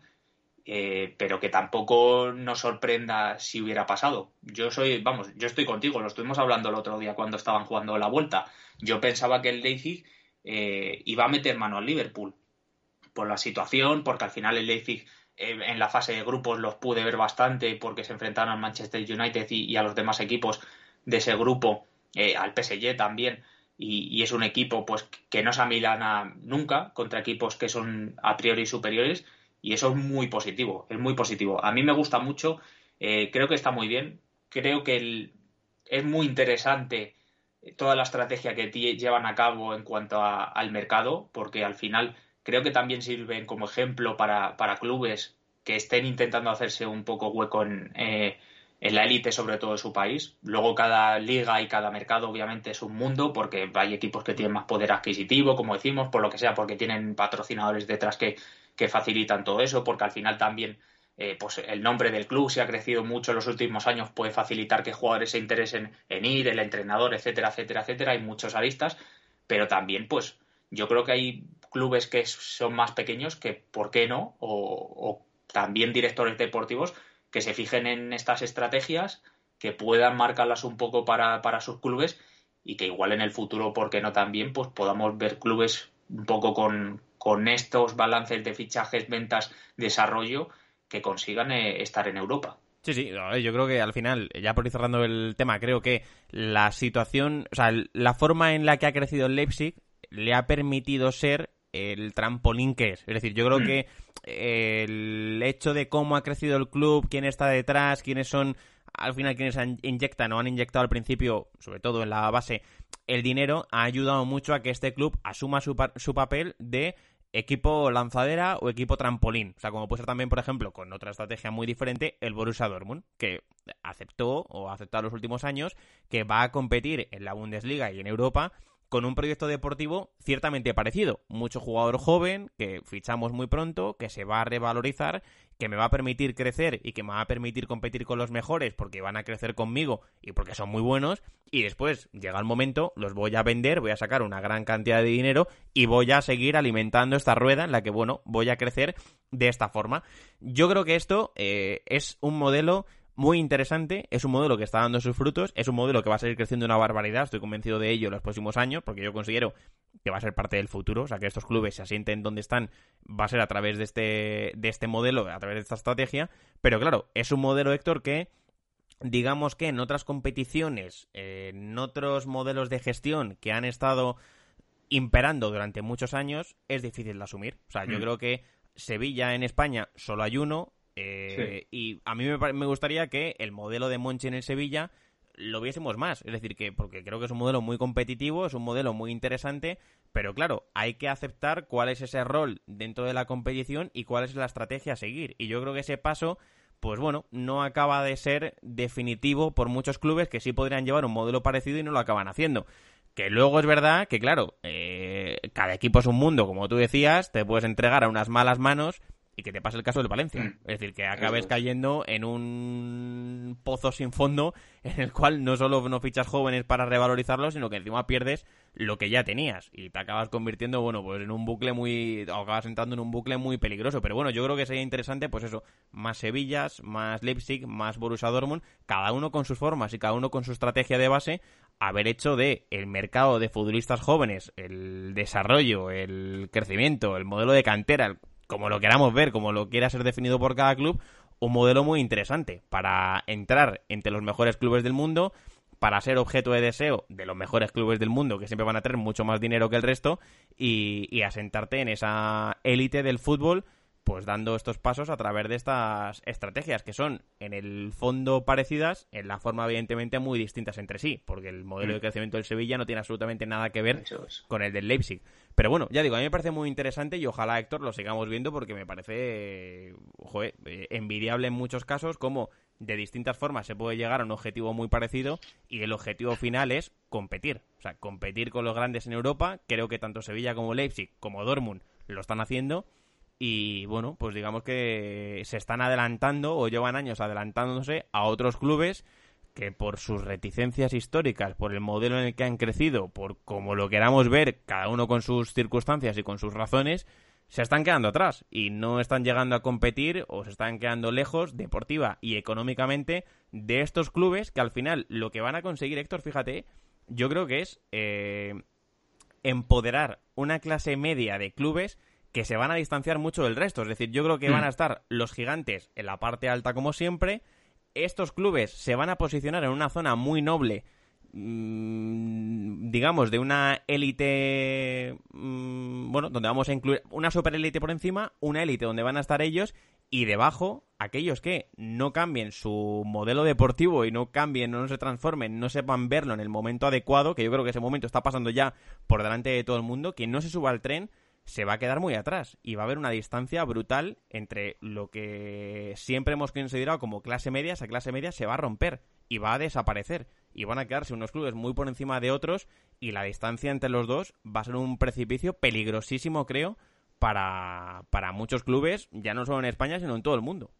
eh, pero que tampoco nos sorprenda si hubiera pasado. Yo soy, vamos, yo estoy contigo, lo estuvimos hablando el otro día cuando estaban jugando la vuelta. Yo pensaba que el Leipzig eh, iba a meter mano al Liverpool por la situación, porque al final el Leipzig eh, en la fase de grupos los pude ver bastante porque se enfrentaron al Manchester United y, a los demás equipos de ese grupo, al PSG también. Y, y, es un equipo pues que no se amilana nunca contra equipos que son a priori superiores y eso es muy positivo, es muy positivo. A mí me gusta mucho, eh, creo que está muy bien, creo que es muy interesante toda la estrategia que llevan a cabo en cuanto al mercado, porque al final creo que también sirven como ejemplo para, clubes que estén intentando hacerse un poco hueco en, eh, en la élite sobre todo de su país. Luego cada liga y cada mercado obviamente es un mundo porque hay equipos que tienen más poder adquisitivo, como decimos, por lo que sea, porque tienen patrocinadores detrás que, que facilitan todo eso, porque al final también eh, pues el nombre del club se ha crecido mucho en los últimos años, puede facilitar que jugadores se interesen en ir, el entrenador, etcétera, etcétera, etcétera. Hay muchos aristas, pero también pues yo creo que hay clubes que son más pequeños que, ¿por qué no? o también directores deportivos que se fijen en estas estrategias, que puedan marcarlas un poco para, para sus clubes y que igual en el futuro, ¿por qué no también? Pues podamos ver clubes un poco con, con estos balances de fichajes, ventas, desarrollo que consigan eh, estar en Europa. Sí, sí, yo creo que al final, ya por ir cerrando el tema, creo que la situación, o sea, la forma en la que ha crecido el Leipzig le ha permitido ser el trampolín que es. Es decir, yo creo mm. que el hecho de cómo ha crecido el club, quién está detrás, quiénes son al final quienes inyectan o han inyectado al principio, sobre todo en la base, el dinero, ha ayudado mucho a que este club asuma su, su papel de equipo lanzadera o equipo trampolín. O sea, como puede ser también, por ejemplo, con otra estrategia muy diferente, el Borussia Dortmund, que aceptó o ha aceptado en los últimos años que va a competir en la Bundesliga y en Europa con un proyecto deportivo ciertamente parecido. Mucho jugador joven, que fichamos muy pronto, que se va a revalorizar, que me va a permitir crecer y que me va a permitir competir con los mejores porque van a crecer conmigo y porque son muy buenos. Y después llega el momento, los voy a vender, voy a sacar una gran cantidad de dinero y voy a seguir alimentando esta rueda en la que, bueno, voy a crecer de esta forma. Yo creo que esto eh, es un modelo muy interesante, es un modelo que está dando sus frutos, es un modelo que va a seguir creciendo una barbaridad, estoy convencido de ello en los próximos años, porque yo considero que va a ser parte del futuro, o sea, que estos clubes se asienten donde están, va a ser a través de este, de este modelo, a través de esta estrategia, pero claro, es un modelo, Héctor, que digamos que en otras competiciones, en otros modelos de gestión que han estado imperando durante muchos años, es difícil de asumir. O sea, yo mm. creo que Sevilla en España solo hay uno, eh, y a mí me, gustaría que el modelo de Monchi en el Sevilla lo viésemos más. Es decir, que porque creo que es un modelo muy competitivo, es un modelo muy interesante, pero claro, hay que aceptar cuál es ese rol dentro de la competición y cuál es la estrategia a seguir. Y yo creo que ese paso, pues bueno, no acaba de ser definitivo por muchos clubes que sí podrían llevar un modelo parecido y no lo acaban haciendo. Que luego es verdad que, claro, eh, cada equipo es un mundo, como tú decías, te puedes entregar a unas malas manos y que te pase el caso del Valencia. Mm. Es decir, que acabes cayendo en un pozo sin fondo en el cual no solo no fichas jóvenes para revalorizarlos, sino que encima pierdes lo que ya tenías y te acabas convirtiendo, bueno, pues en un bucle muy, o acabas entrando en un bucle muy peligroso. Pero bueno, yo creo que sería interesante, pues eso, más Sevillas, más Leipzig, más Borussia Dortmund, cada uno con sus formas y cada uno con su estrategia de base, haber hecho de el mercado de futbolistas jóvenes, el desarrollo, el crecimiento, el modelo de cantera, como lo queramos ver, como lo quiera ser definido por cada club, un modelo muy interesante para entrar entre los mejores clubes del mundo, para ser objeto de deseo de los mejores clubes del mundo, que siempre van a tener mucho más dinero que el resto, y, y asentarte en esa élite del fútbol pues dando estos pasos a través de estas estrategias que son en el fondo parecidas, en la forma evidentemente muy distintas entre sí, porque el modelo de mm. crecimiento del Sevilla no tiene absolutamente nada que ver con el del Leipzig. Pero bueno, ya digo, a mí me parece muy interesante y ojalá Héctor lo sigamos viendo porque me parece joder, eh, envidiable en muchos casos como de distintas formas se puede llegar a un objetivo muy parecido y el objetivo final es competir, o sea, competir con los grandes en Europa, creo que tanto Sevilla como Leipzig como Dortmund lo están haciendo y bueno, pues digamos que se están adelantando o llevan años adelantándose a otros clubes que por sus reticencias históricas, por el modelo en el que han crecido, por como lo queramos ver, cada uno con sus circunstancias y con sus razones, se están quedando atrás y no están llegando a competir o se están quedando lejos deportiva y económicamente de estos clubes que al final lo que van a conseguir, Héctor, fíjate, yo creo que es eh, empoderar una clase media de clubes que se van a distanciar mucho del resto. Es decir, yo creo que van a estar los gigantes en la parte alta como siempre. Estos clubes se van a posicionar en una zona muy noble, mm, digamos, de una élite, mm, bueno, donde vamos a incluir una superélite por encima, una élite donde van a estar ellos y debajo aquellos que no cambien su modelo deportivo y no cambien, no se transformen, no sepan verlo en el momento adecuado, que yo creo que ese momento está pasando ya por delante de todo el mundo, que no se suba al tren se va a quedar muy atrás y va a haber una distancia brutal entre lo que siempre hemos considerado como clase media, esa clase media se va a romper y va a desaparecer y van a quedarse unos clubes muy por encima de otros y la distancia entre los dos va a ser un precipicio peligrosísimo, creo, para, para muchos clubes, ya no solo en España, sino en todo el mundo.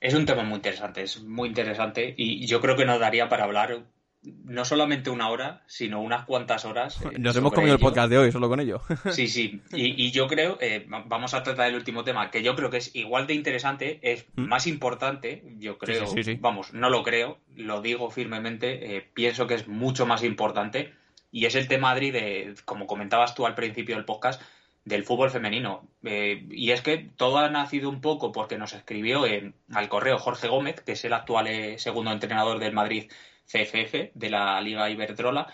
Es un tema muy interesante, es muy interesante y yo creo que nos daría para hablar no solamente una hora, sino unas cuantas horas. Eh, Nos hemos comido el podcast de hoy solo con ello. Sí, sí. Y, yo creo, eh, vamos a tratar el último tema, que yo creo que es igual de interesante, es ¿Mm? más importante, yo creo, vamos, no lo creo, lo digo firmemente, eh, pienso que es mucho más importante, y es el tema, Adri, de, como comentabas tú al principio del podcast, del fútbol femenino. y es que todo ha nacido un poco porque nos escribió al correo Jorge Gómez, que es el actual segundo entrenador del Madrid CFF de la Liga Iberdrola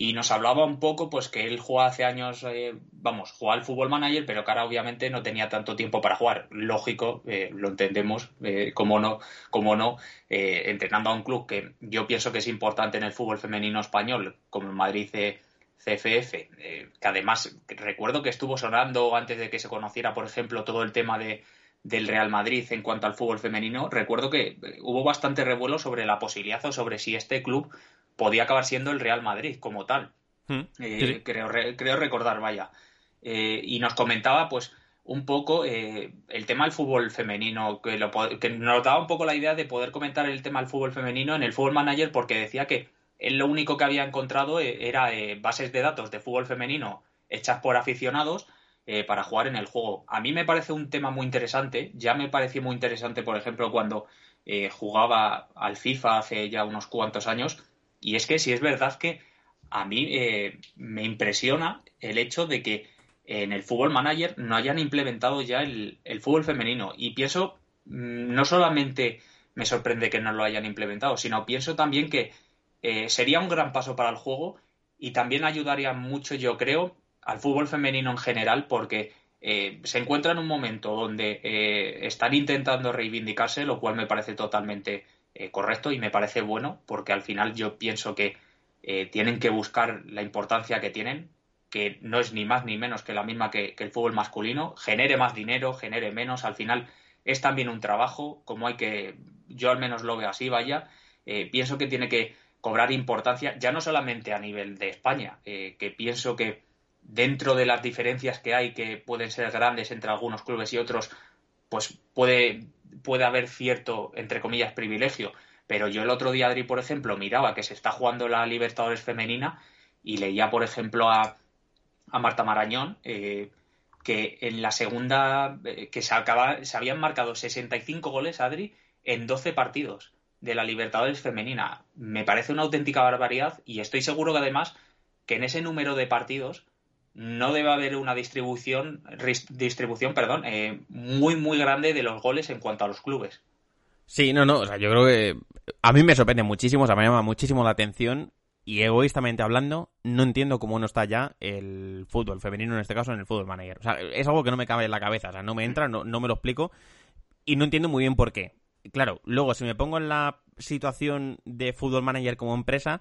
y nos hablaba un poco pues que él jugaba hace años, eh, vamos, jugaba al fútbol manager, pero que ahora obviamente no tenía tanto tiempo para jugar. Lógico, eh, lo entendemos, eh, como no, como no, entrenando a un club que yo pienso que es importante en el fútbol femenino español, como el Madrid CFF, que además recuerdo que estuvo sonando antes de que se conociera, por ejemplo, todo el tema de del Real Madrid en cuanto al fútbol femenino, recuerdo que eh, hubo bastante revuelo sobre la posibilidad o sobre si este club podía acabar siendo el Real Madrid como tal. Hmm. Eh, creo, creo recordar, vaya. Eh, y nos comentaba, pues, un poco el tema del fútbol femenino, que, lo, que nos daba un poco la idea de poder comentar el tema del fútbol femenino en el fútbol manager, porque decía que él lo único que había encontrado era bases de datos de fútbol femenino hechas por aficionados eh, para jugar en el juego. A mí me parece un tema muy interesante. Ya me pareció muy interesante, por ejemplo, cuando eh, jugaba al FIFA hace ya unos cuantos años. Y es que si es verdad que a mí eh, me impresiona el hecho de que en el fútbol manager no hayan implementado ya el, fútbol femenino. Y pienso, mm, no solamente me sorprende que no lo hayan implementado, sino pienso también que sería un gran paso para el juego y también ayudaría mucho, yo creo, al fútbol femenino en general porque eh, se encuentra en un momento donde eh, están intentando reivindicarse, lo cual me parece totalmente eh, correcto y me parece bueno porque al final yo pienso que tienen que buscar la importancia que tienen, que no es ni más ni menos que la misma que, el fútbol masculino, genere más dinero, genere menos, al final es también un trabajo, como hay que, yo al menos lo veo así, vaya, pienso que tiene que cobrar importancia, ya no solamente a nivel de España, que pienso que dentro de las diferencias que hay, que pueden ser grandes entre algunos clubes y otros, pues puede, puede haber cierto, entre comillas, privilegio. Pero yo el otro día, Adri, por ejemplo, miraba que se está jugando la Libertadores femenina y leía, por ejemplo, a, a Marta Marañón, eh, que en la segunda, eh, que se, acaba, se habían marcado 65 goles, Adri, en 12 partidos de la Libertadores femenina. Me parece una auténtica barbaridad y estoy seguro que además que en ese número de partidos no debe haber una distribución, distribución perdón, eh, muy, muy grande de los goles en cuanto a los clubes. Sí, no, no, o sea, yo creo que a mí me sorprende muchísimo, o sea, me llama muchísimo la atención y egoístamente hablando, no entiendo cómo no está ya el fútbol femenino, en este caso, en el fútbol manager. O sea, es algo que no me cabe en la cabeza, o sea, no me entra, no, no me lo explico y no entiendo muy bien por qué. Claro, luego, si me pongo en la situación de fútbol manager como empresa,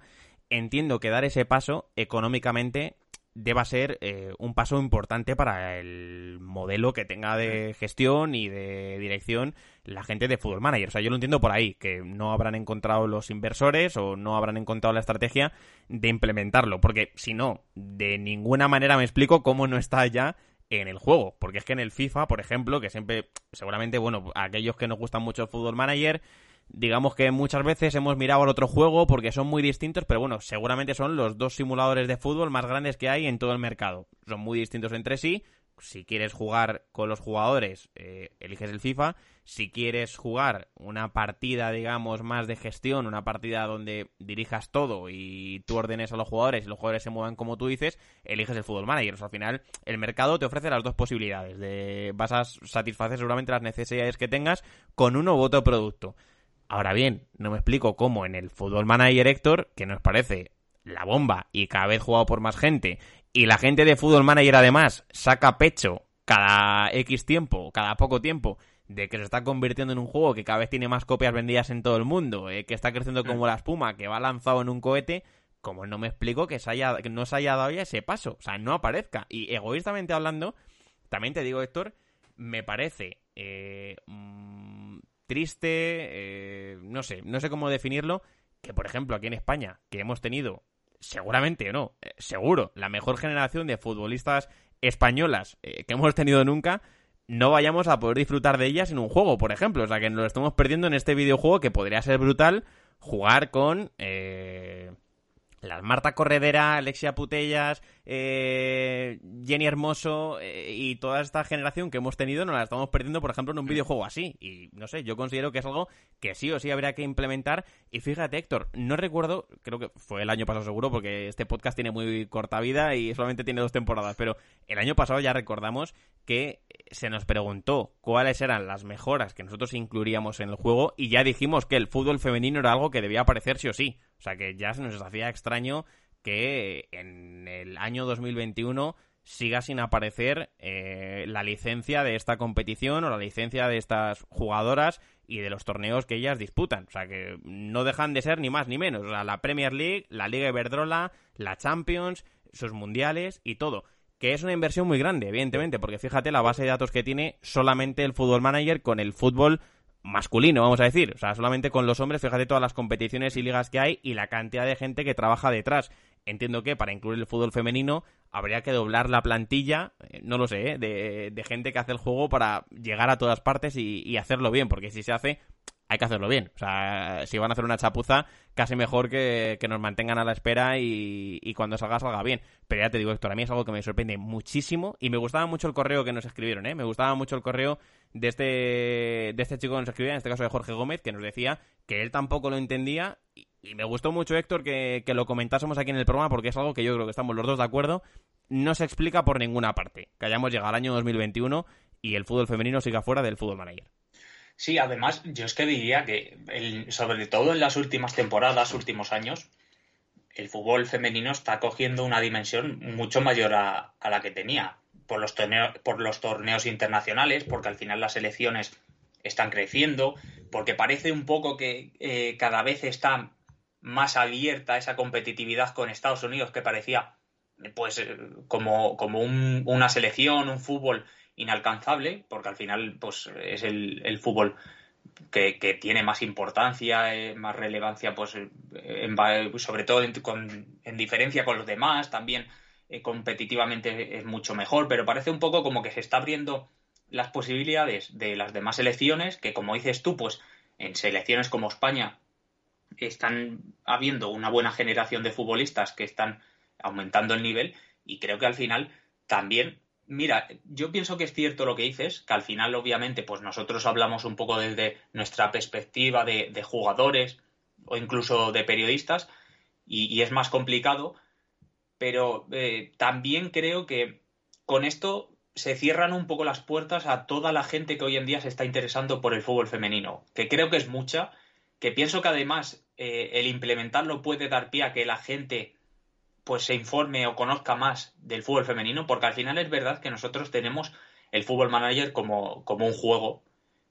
entiendo que dar ese paso económicamente deba ser eh, un paso importante para el modelo que tenga de gestión y de dirección la gente de Fútbol Manager. O sea, yo lo entiendo por ahí, que no habrán encontrado los inversores o no habrán encontrado la estrategia de implementarlo, porque si no, de ninguna manera me explico cómo no está ya en el juego, porque es que en el FIFA, por ejemplo, que siempre, seguramente, bueno, aquellos que nos gustan mucho el Fútbol Manager, digamos que muchas veces hemos mirado al otro juego porque son muy distintos, pero bueno, seguramente son los dos simuladores de fútbol más grandes que hay en todo el mercado. Son muy distintos entre sí. Si quieres jugar con los jugadores, eh, eliges el FIFA. Si quieres jugar una partida, digamos, más de gestión, una partida donde dirijas todo y tú ordenes a los jugadores y los jugadores se muevan como tú dices, eliges el Fútbol Manager. Al final, el mercado te ofrece las dos posibilidades. De, vas a satisfacer seguramente las necesidades que tengas con uno u otro producto. Ahora bien, no me explico cómo en el Fútbol Manager Héctor, que nos parece la bomba y cada vez jugado por más gente, y la gente de Fútbol Manager además saca pecho cada X tiempo, cada poco tiempo, de que se está convirtiendo en un juego que cada vez tiene más copias vendidas en todo el mundo, eh, que está creciendo como la espuma, que va lanzado en un cohete, como no me explico que, se haya, que no se haya dado ya ese paso, o sea, no aparezca. Y egoístamente hablando, también te digo, Héctor, me parece eh, mm, triste, eh, no sé, no sé cómo definirlo, que por ejemplo aquí en España, que hemos tenido, seguramente o no, eh, seguro, la mejor generación de futbolistas españolas que hemos tenido nunca, no vayamos a poder disfrutar de ellas en un juego, por ejemplo. O sea, que nos lo estamos perdiendo en este videojuego que podría ser brutal jugar con... Eh, las Marta Corredera, Alexia Putellas, eh, Jenny Hermoso eh, y toda esta generación que hemos tenido nos la estamos perdiendo, por ejemplo, en un mm. videojuego así. Y no sé, yo considero que es algo que sí o sí habría que implementar. Y fíjate, Héctor, no recuerdo, creo que fue el año pasado seguro, porque este podcast tiene muy corta vida y solamente tiene dos temporadas, pero el año pasado ya recordamos que se nos preguntó cuáles eran las mejoras que nosotros incluiríamos en el juego y ya dijimos que el fútbol femenino era algo que debía aparecer sí o sí. O sea que ya se nos hacía extraño que en el año 2021 siga sin aparecer eh, la licencia de esta competición o la licencia de estas jugadoras y de los torneos que ellas disputan. O sea que no dejan de ser ni más ni menos. O sea, la Premier League, la Liga Iberdrola, la Champions, sus mundiales y todo. Que es una inversión muy grande, evidentemente, porque fíjate la base de datos que tiene solamente el Fútbol Manager con el fútbol masculino, vamos a decir. O sea, solamente con los hombres, fíjate todas las competiciones y ligas que hay y la cantidad de gente que trabaja detrás. Entiendo que para incluir el fútbol femenino habría que doblar la plantilla, eh, no lo sé, ¿eh? de, gente que hace el juego para llegar a todas partes y, hacerlo bien, porque si se hace, hay que hacerlo bien. O sea, si van a hacer una chapuza, casi mejor que, nos mantengan a la espera y, y, cuando salga, salga bien. Pero ya te digo, Héctor, a mí es algo que me sorprende muchísimo y me gustaba mucho el correo que nos escribieron, ¿eh? Me gustaba mucho el correo de este, de este chico que nos escribía, en este caso de Jorge Gómez, que nos decía que él tampoco lo entendía y, me gustó mucho, Héctor, que, que, lo comentásemos aquí en el programa porque es algo que yo creo que estamos los dos de acuerdo. No se explica por ninguna parte que hayamos llegado al año 2021 y el fútbol femenino siga fuera del fútbol manager. Sí, además, yo es que diría que, sobre todo en las últimas temporadas, últimos años, el fútbol femenino está cogiendo una dimensión mucho mayor a, a la que tenía por los, torneos, por los torneos internacionales, porque al final las elecciones están creciendo, porque parece un poco que eh, cada vez está más abierta esa competitividad con Estados Unidos que parecía pues eh, como, como una selección, un fútbol inalcanzable, porque al final pues es el, fútbol que, tiene más importancia, eh, más relevancia, pues sobre todo en diferencia con los demás, también eh, competitivamente es mucho mejor, pero parece un poco como que se está abriendo las posibilidades de las demás selecciones, que como dices tú, pues en selecciones como España están habiendo una buena generación de futbolistas que están aumentando el nivel y creo que al final también, mira, yo pienso que es cierto lo que dices, que al final obviamente pues nosotros hablamos un poco desde nuestra perspectiva de, jugadores o incluso de periodistas y es más complicado, pero eh, también creo que con esto se cierran un poco las puertas a toda la gente que hoy en día se está interesando por el fútbol femenino, que creo que es mucha, que pienso que además eh, el implementarlo puede dar pie a que la gente pues se informe o conozca más del fútbol femenino, porque al final es verdad que nosotros tenemos el fútbol manager como, como un juego,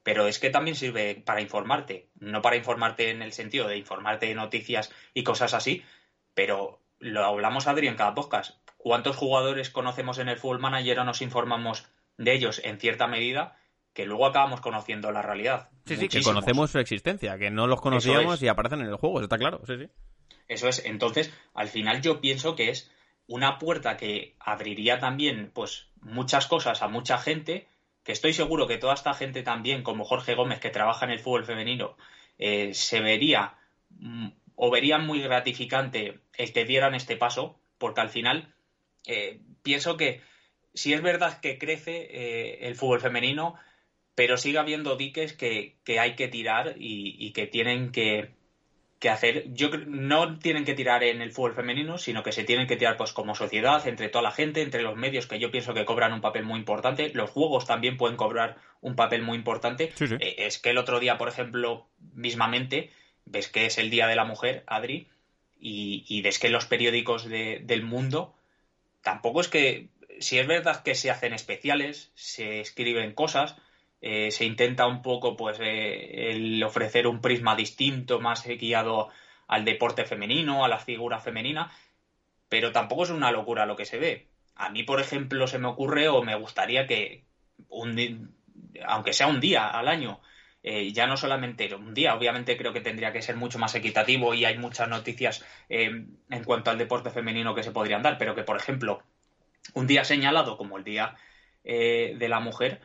pero es que también sirve para informarte, no para informarte en el sentido de informarte de noticias y cosas así, pero lo hablamos, Adri, en cada podcast. ¿Cuántos jugadores conocemos en el Fútbol Manager o nos informamos de ellos en cierta medida que luego acabamos conociendo la realidad? Sí, sí, que conocemos su existencia, que no los conocíamos y aparecen en el juego, está claro, sí, sí. Eso es. Entonces, al final yo pienso que es una puerta que abriría también, pues, muchas cosas a mucha gente, que estoy seguro que toda esta gente también, como Jorge Gómez, que trabaja en el fútbol femenino, eh, se vería mm, o verían muy gratificante el que dieran este paso, porque al final eh, pienso que si es verdad que crece eh, el fútbol femenino, pero sigue habiendo diques que, hay que tirar y, que tienen que, hacer. Yo no tienen que tirar en el fútbol femenino, sino que se tienen que tirar pues como sociedad, entre toda la gente, entre los medios que yo pienso que cobran un papel muy importante. Los juegos también pueden cobrar un papel muy importante. Eh, es que el otro día, por ejemplo, mismamente, ves que es el Día de la Mujer, Adri, y, ves que los periódicos del mundo tampoco es que, si es verdad que se hacen especiales, se escriben cosas, eh, se intenta un poco pues eh, el ofrecer un prisma distinto, más guiado al deporte femenino, a la figura femenina, pero tampoco es una locura lo que se ve. a mí, por ejemplo, se me ocurre o me gustaría que, un, aunque sea un día al año, eh, ya no solamente un día, obviamente creo que tendría que ser mucho más equitativo y hay muchas noticias en cuanto al deporte femenino que se podrían dar, pero que, por ejemplo, un día señalado como el Día de la Mujer,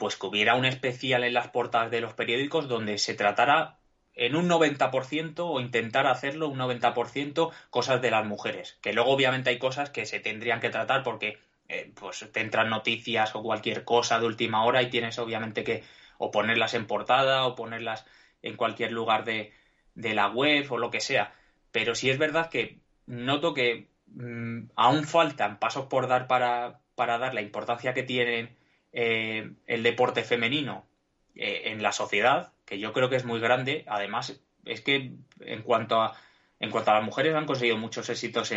pues que hubiera un especial en las portadas de los periódicos donde se tratara en un 90% o intentar hacerlo un 90% cosas de las mujeres. Que luego obviamente hay cosas que se tendrían que tratar porque eh, pues te entran noticias o cualquier cosa de última hora y tienes obviamente que o ponerlas en portada o ponerlas en cualquier lugar de, de la web o lo que sea. Pero sí es verdad que noto que mm, aún faltan pasos por dar para, para dar la importancia que tiene eh, el deporte femenino eh, en la sociedad que yo creo que es muy grande. Además, es que en cuanto a en cuanto a las mujeres han conseguido muchos éxitos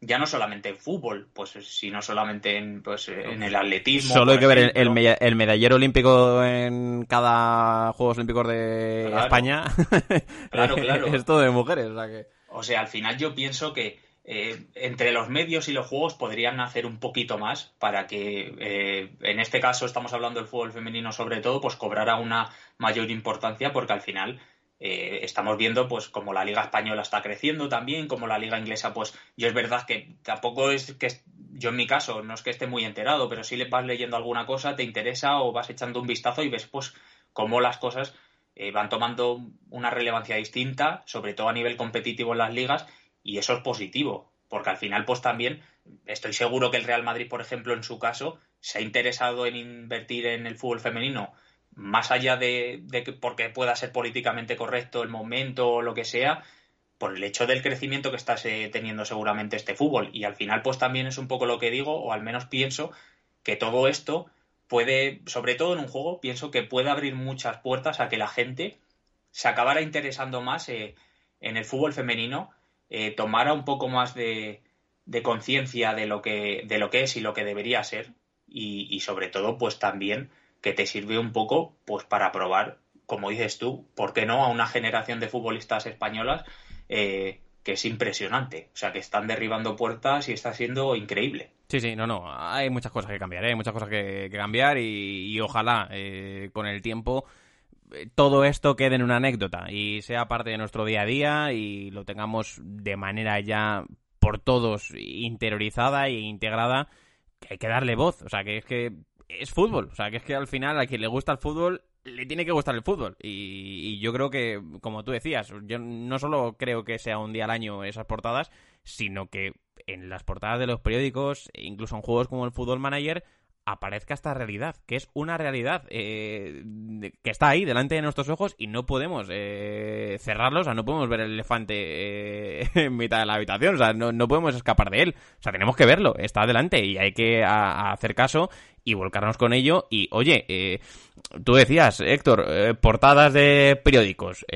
ya no solamente en fútbol, pues sino solamente en, pues, en el atletismo. Solo hay que ver el, medallero olímpico en cada Juegos Olímpicos de España. Claro, claro. es todo de mujeres. O sea, que... o sea, al final yo pienso que eh, entre los medios y los juegos podrían hacer un poquito más para que, eh, en este caso estamos hablando del fútbol femenino sobre todo, pues cobrara una mayor importancia porque al final eh, estamos viendo pues como la liga española está creciendo también, como la liga inglesa, pues yo es verdad que tampoco es que yo en mi caso no es que esté muy enterado, pero si le vas leyendo alguna cosa, te interesa o vas echando un vistazo y ves pues cómo las cosas van tomando una relevancia distinta, sobre todo a nivel competitivo en las ligas, y eso es positivo, porque al final, pues también estoy seguro que el Real Madrid, por ejemplo, en su caso, se ha interesado en invertir en el fútbol femenino, más allá de, que porque pueda ser políticamente correcto el momento o lo que sea, por el hecho del crecimiento que está teniendo seguramente este fútbol. Y al final, pues también es un poco lo que digo, o al menos pienso que todo esto puede, sobre todo en un juego, pienso que puede abrir muchas puertas a que la gente se acabara interesando más eh, en el fútbol femenino eh, tomara un poco más de, conciencia de lo que de lo que es y lo que debería ser y, sobre todo pues también que te sirve un poco pues para probar como dices tú por qué no a una generación de futbolistas españolas eh, que es impresionante o sea que están derribando puertas y está siendo increíble Sí, sí, no, no. Hay muchas cosas que cambiar, ¿eh? hay muchas cosas que, cambiar y, ojalá con el tiempo todo esto quede en una anécdota y sea parte de nuestro día a día y lo tengamos de manera ya por todos interiorizada e integrada, hay que darle voz. O sea, que es que es fútbol. O sea, que es que al final a quien le gusta el fútbol le tiene que gustar el fútbol. Y, yo creo que, como tú decías, yo no solo creo que sea un día al año esas portadas, sino que en las portadas de los periódicos, incluso en juegos como el Fútbol Manager, aparezca esta realidad, que es una realidad eh, que está ahí delante de nuestros ojos y no podemos eh, cerrarlos, o sea, no podemos ver el elefante eh, en mitad de la habitación, o sea, no, podemos escapar de él, o sea, tenemos que verlo, está delante y hay que hacer caso y volcarnos con ello. Y, oye, tú decías, Héctor, portadas de periódicos,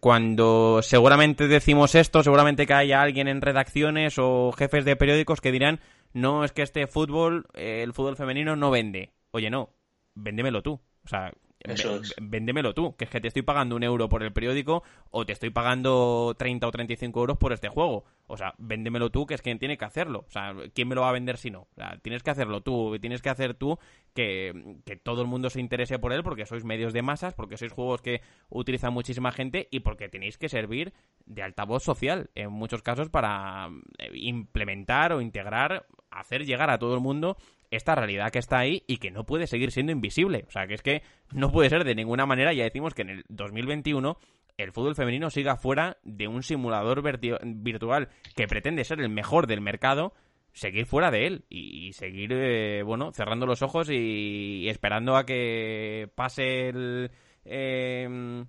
cuando seguramente decimos esto, seguramente que haya alguien en redacciones o jefes de periódicos que dirán no es que este fútbol, eh, el fútbol femenino no vende. Oye, no, véndemelo tú. O sea, véndemelo tú, que es que te estoy pagando un euro por el periódico o te estoy pagando 30 o 35 euros por este juego. O sea, véndemelo tú, que es quien tiene que hacerlo. O sea, ¿quién me lo va a vender si no? O sea, tienes que hacerlo tú, tienes que hacer tú que, que todo el mundo se interese por él porque sois medios de masas, porque sois juegos que utilizan muchísima gente y porque tenéis que servir de altavoz social en muchos casos para eh, implementar o integrar, hacer llegar a todo el mundo esta realidad que está ahí y que no puede seguir siendo invisible. O sea, que es que no puede ser de ninguna manera, ya decimos que en el 2021 el fútbol femenino siga fuera de un simulador virtual que pretende ser el mejor del mercado, seguir fuera de él y, seguir, eh, bueno, cerrando los ojos y, esperando a que pase el... Em,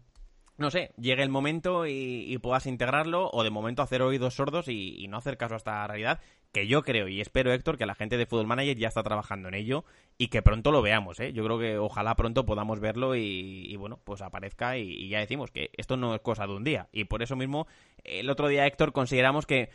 no sé, llegue el momento y, puedas integrarlo o de momento hacer oídos sordos y, y, no hacer caso a esta realidad que yo creo y espero, Héctor, que la gente de Football Manager ya está trabajando en ello y que pronto lo veamos, ¿eh? Yo creo que ojalá pronto podamos verlo y, bueno, pues aparezca y, ya decimos que esto no es cosa de un día. Y por eso mismo, el otro día, Héctor, consideramos que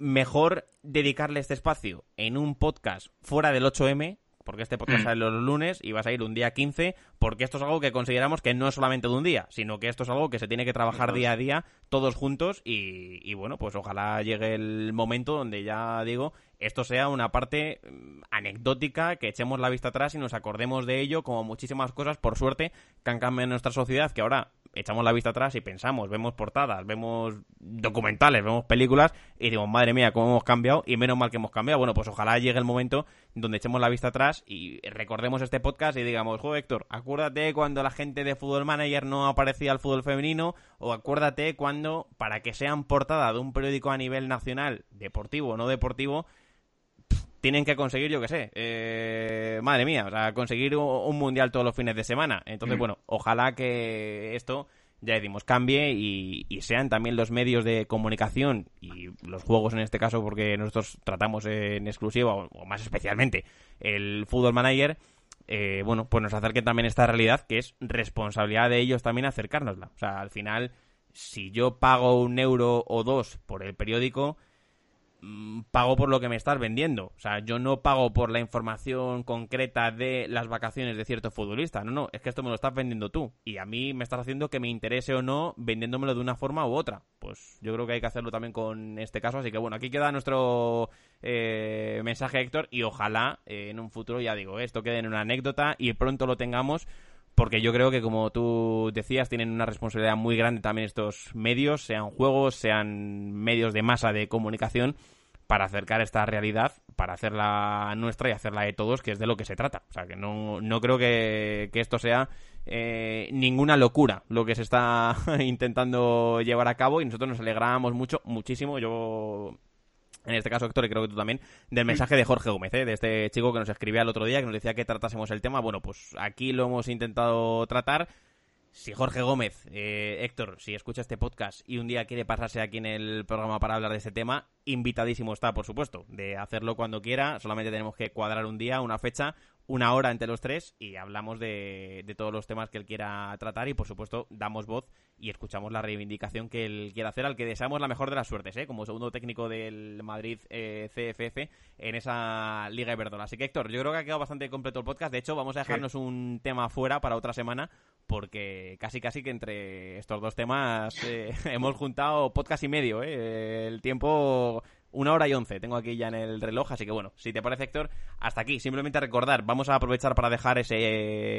mejor dedicarle este espacio en un podcast fuera del 8M, porque este podcast sale los lunes y vas a ir un día 15, porque esto es algo que consideramos que no es solamente de un día, sino que esto es algo que se tiene que trabajar día a día todos juntos y, y bueno, pues ojalá llegue el momento donde ya digo, esto sea una parte mm, anecdótica, que echemos la vista atrás y nos acordemos de ello, como muchísimas cosas, por suerte, que han cambiado en nuestra sociedad, que ahora echamos la vista atrás y pensamos, vemos portadas, vemos documentales, vemos películas y decimos, madre mía, cómo hemos cambiado y menos mal que hemos cambiado. Bueno, pues ojalá llegue el momento donde echemos la vista atrás y recordemos este podcast y digamos, jo, Héctor, acuérdate cuando la gente de Fútbol Manager no aparecía al fútbol femenino o acuérdate cuando, para que sean portada de un periódico a nivel nacional, deportivo o no deportivo, tienen que conseguir, yo qué sé, eh, madre mía, o sea, conseguir un, mundial todos los fines de semana. Entonces, mm. bueno, ojalá que esto, ya decimos, cambie y, sean también los medios de comunicación y los juegos en este caso, porque nosotros tratamos en exclusiva, o, más especialmente, el Fútbol Manager. Eh, bueno, pues nos acerquen también esta realidad que es responsabilidad de ellos también acercárnosla. O sea, al final, si yo pago un euro o dos por el periódico, pago por lo que me estás vendiendo. O sea, yo no pago por la información concreta de las vacaciones de cierto futbolista. No, no, es que esto me lo estás vendiendo tú. Y a mí me estás haciendo que me interese o no vendiéndomelo de una forma u otra. Pues yo creo que hay que hacerlo también con este caso. Así que bueno, aquí queda nuestro eh, mensaje, Héctor. Y ojalá eh, en un futuro, ya digo, esto quede en una anécdota y pronto lo tengamos porque yo creo que como tú decías tienen una responsabilidad muy grande también estos medios, sean juegos, sean medios de masa de comunicación para acercar esta realidad, para hacerla nuestra y hacerla de todos, que es de lo que se trata. O sea, que no, no creo que, esto sea eh, ninguna locura lo que se está intentando llevar a cabo y nosotros nos alegramos mucho, muchísimo. Yo en este caso, Héctor, y creo que tú también, del mensaje de Jorge Gómez, ¿eh? de este chico que nos escribía el otro día, que nos decía que tratásemos el tema. Bueno, pues aquí lo hemos intentado tratar. Si Jorge Gómez, eh, Héctor, si escucha este podcast y un día quiere pasarse aquí en el programa para hablar de este tema, invitadísimo está, por supuesto, de hacerlo cuando quiera. Solamente tenemos que cuadrar un día, una fecha, una hora entre los tres y hablamos de, todos los temas que él quiera tratar y por supuesto damos voz y escuchamos la reivindicación que él quiera hacer al que deseamos la mejor de las suertes, ¿eh? como segundo técnico del Madrid eh, CFF en esa Liga Iberdrola. Así que Héctor, yo creo que ha quedado bastante completo el podcast. De hecho, vamos a dejarnos un tema fuera para otra semana porque casi casi que entre estos dos temas eh, hemos juntado podcast y medio. ¿eh? El tiempo una hora y once tengo aquí ya en el reloj, así que bueno, si te parece Héctor, hasta aquí. Simplemente recordar, vamos a aprovechar para dejar ese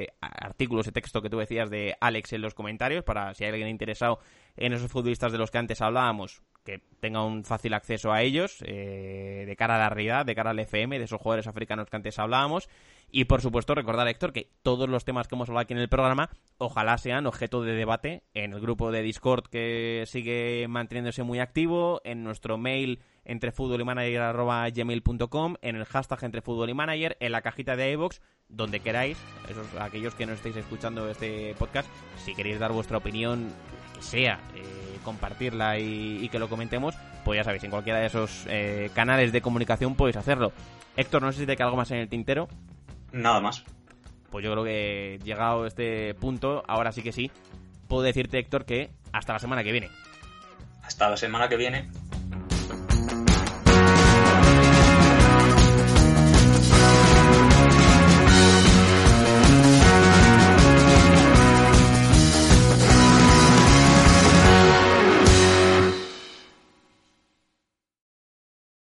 eh, artículo, ese texto que tú decías de Alex en los comentarios, para si hay alguien interesado en esos futbolistas de los que antes hablábamos, que tenga un fácil acceso a ellos, eh, de cara a la realidad, de cara al FM, de esos jugadores africanos que antes hablábamos. Y por supuesto, recordar, Héctor, que todos los temas que hemos hablado aquí en el programa, ojalá sean objeto de debate en el grupo de Discord que sigue manteniéndose muy activo, en nuestro mail entre fútbol y manager gmail.com, en el hashtag entre fútbol y manager, en la cajita de iVoox, donde queráis, esos, aquellos que no estéis escuchando este podcast, si queréis dar vuestra opinión, que sea, eh, compartirla y, que lo comentemos, pues ya sabéis, en cualquiera de esos eh, canales de comunicación podéis hacerlo. Héctor, no sé si te queda algo más en el tintero. Nada más. Pues yo creo que llegado a este punto, ahora sí que sí, puedo decirte, Héctor, que hasta la semana que viene. Hasta la semana que viene.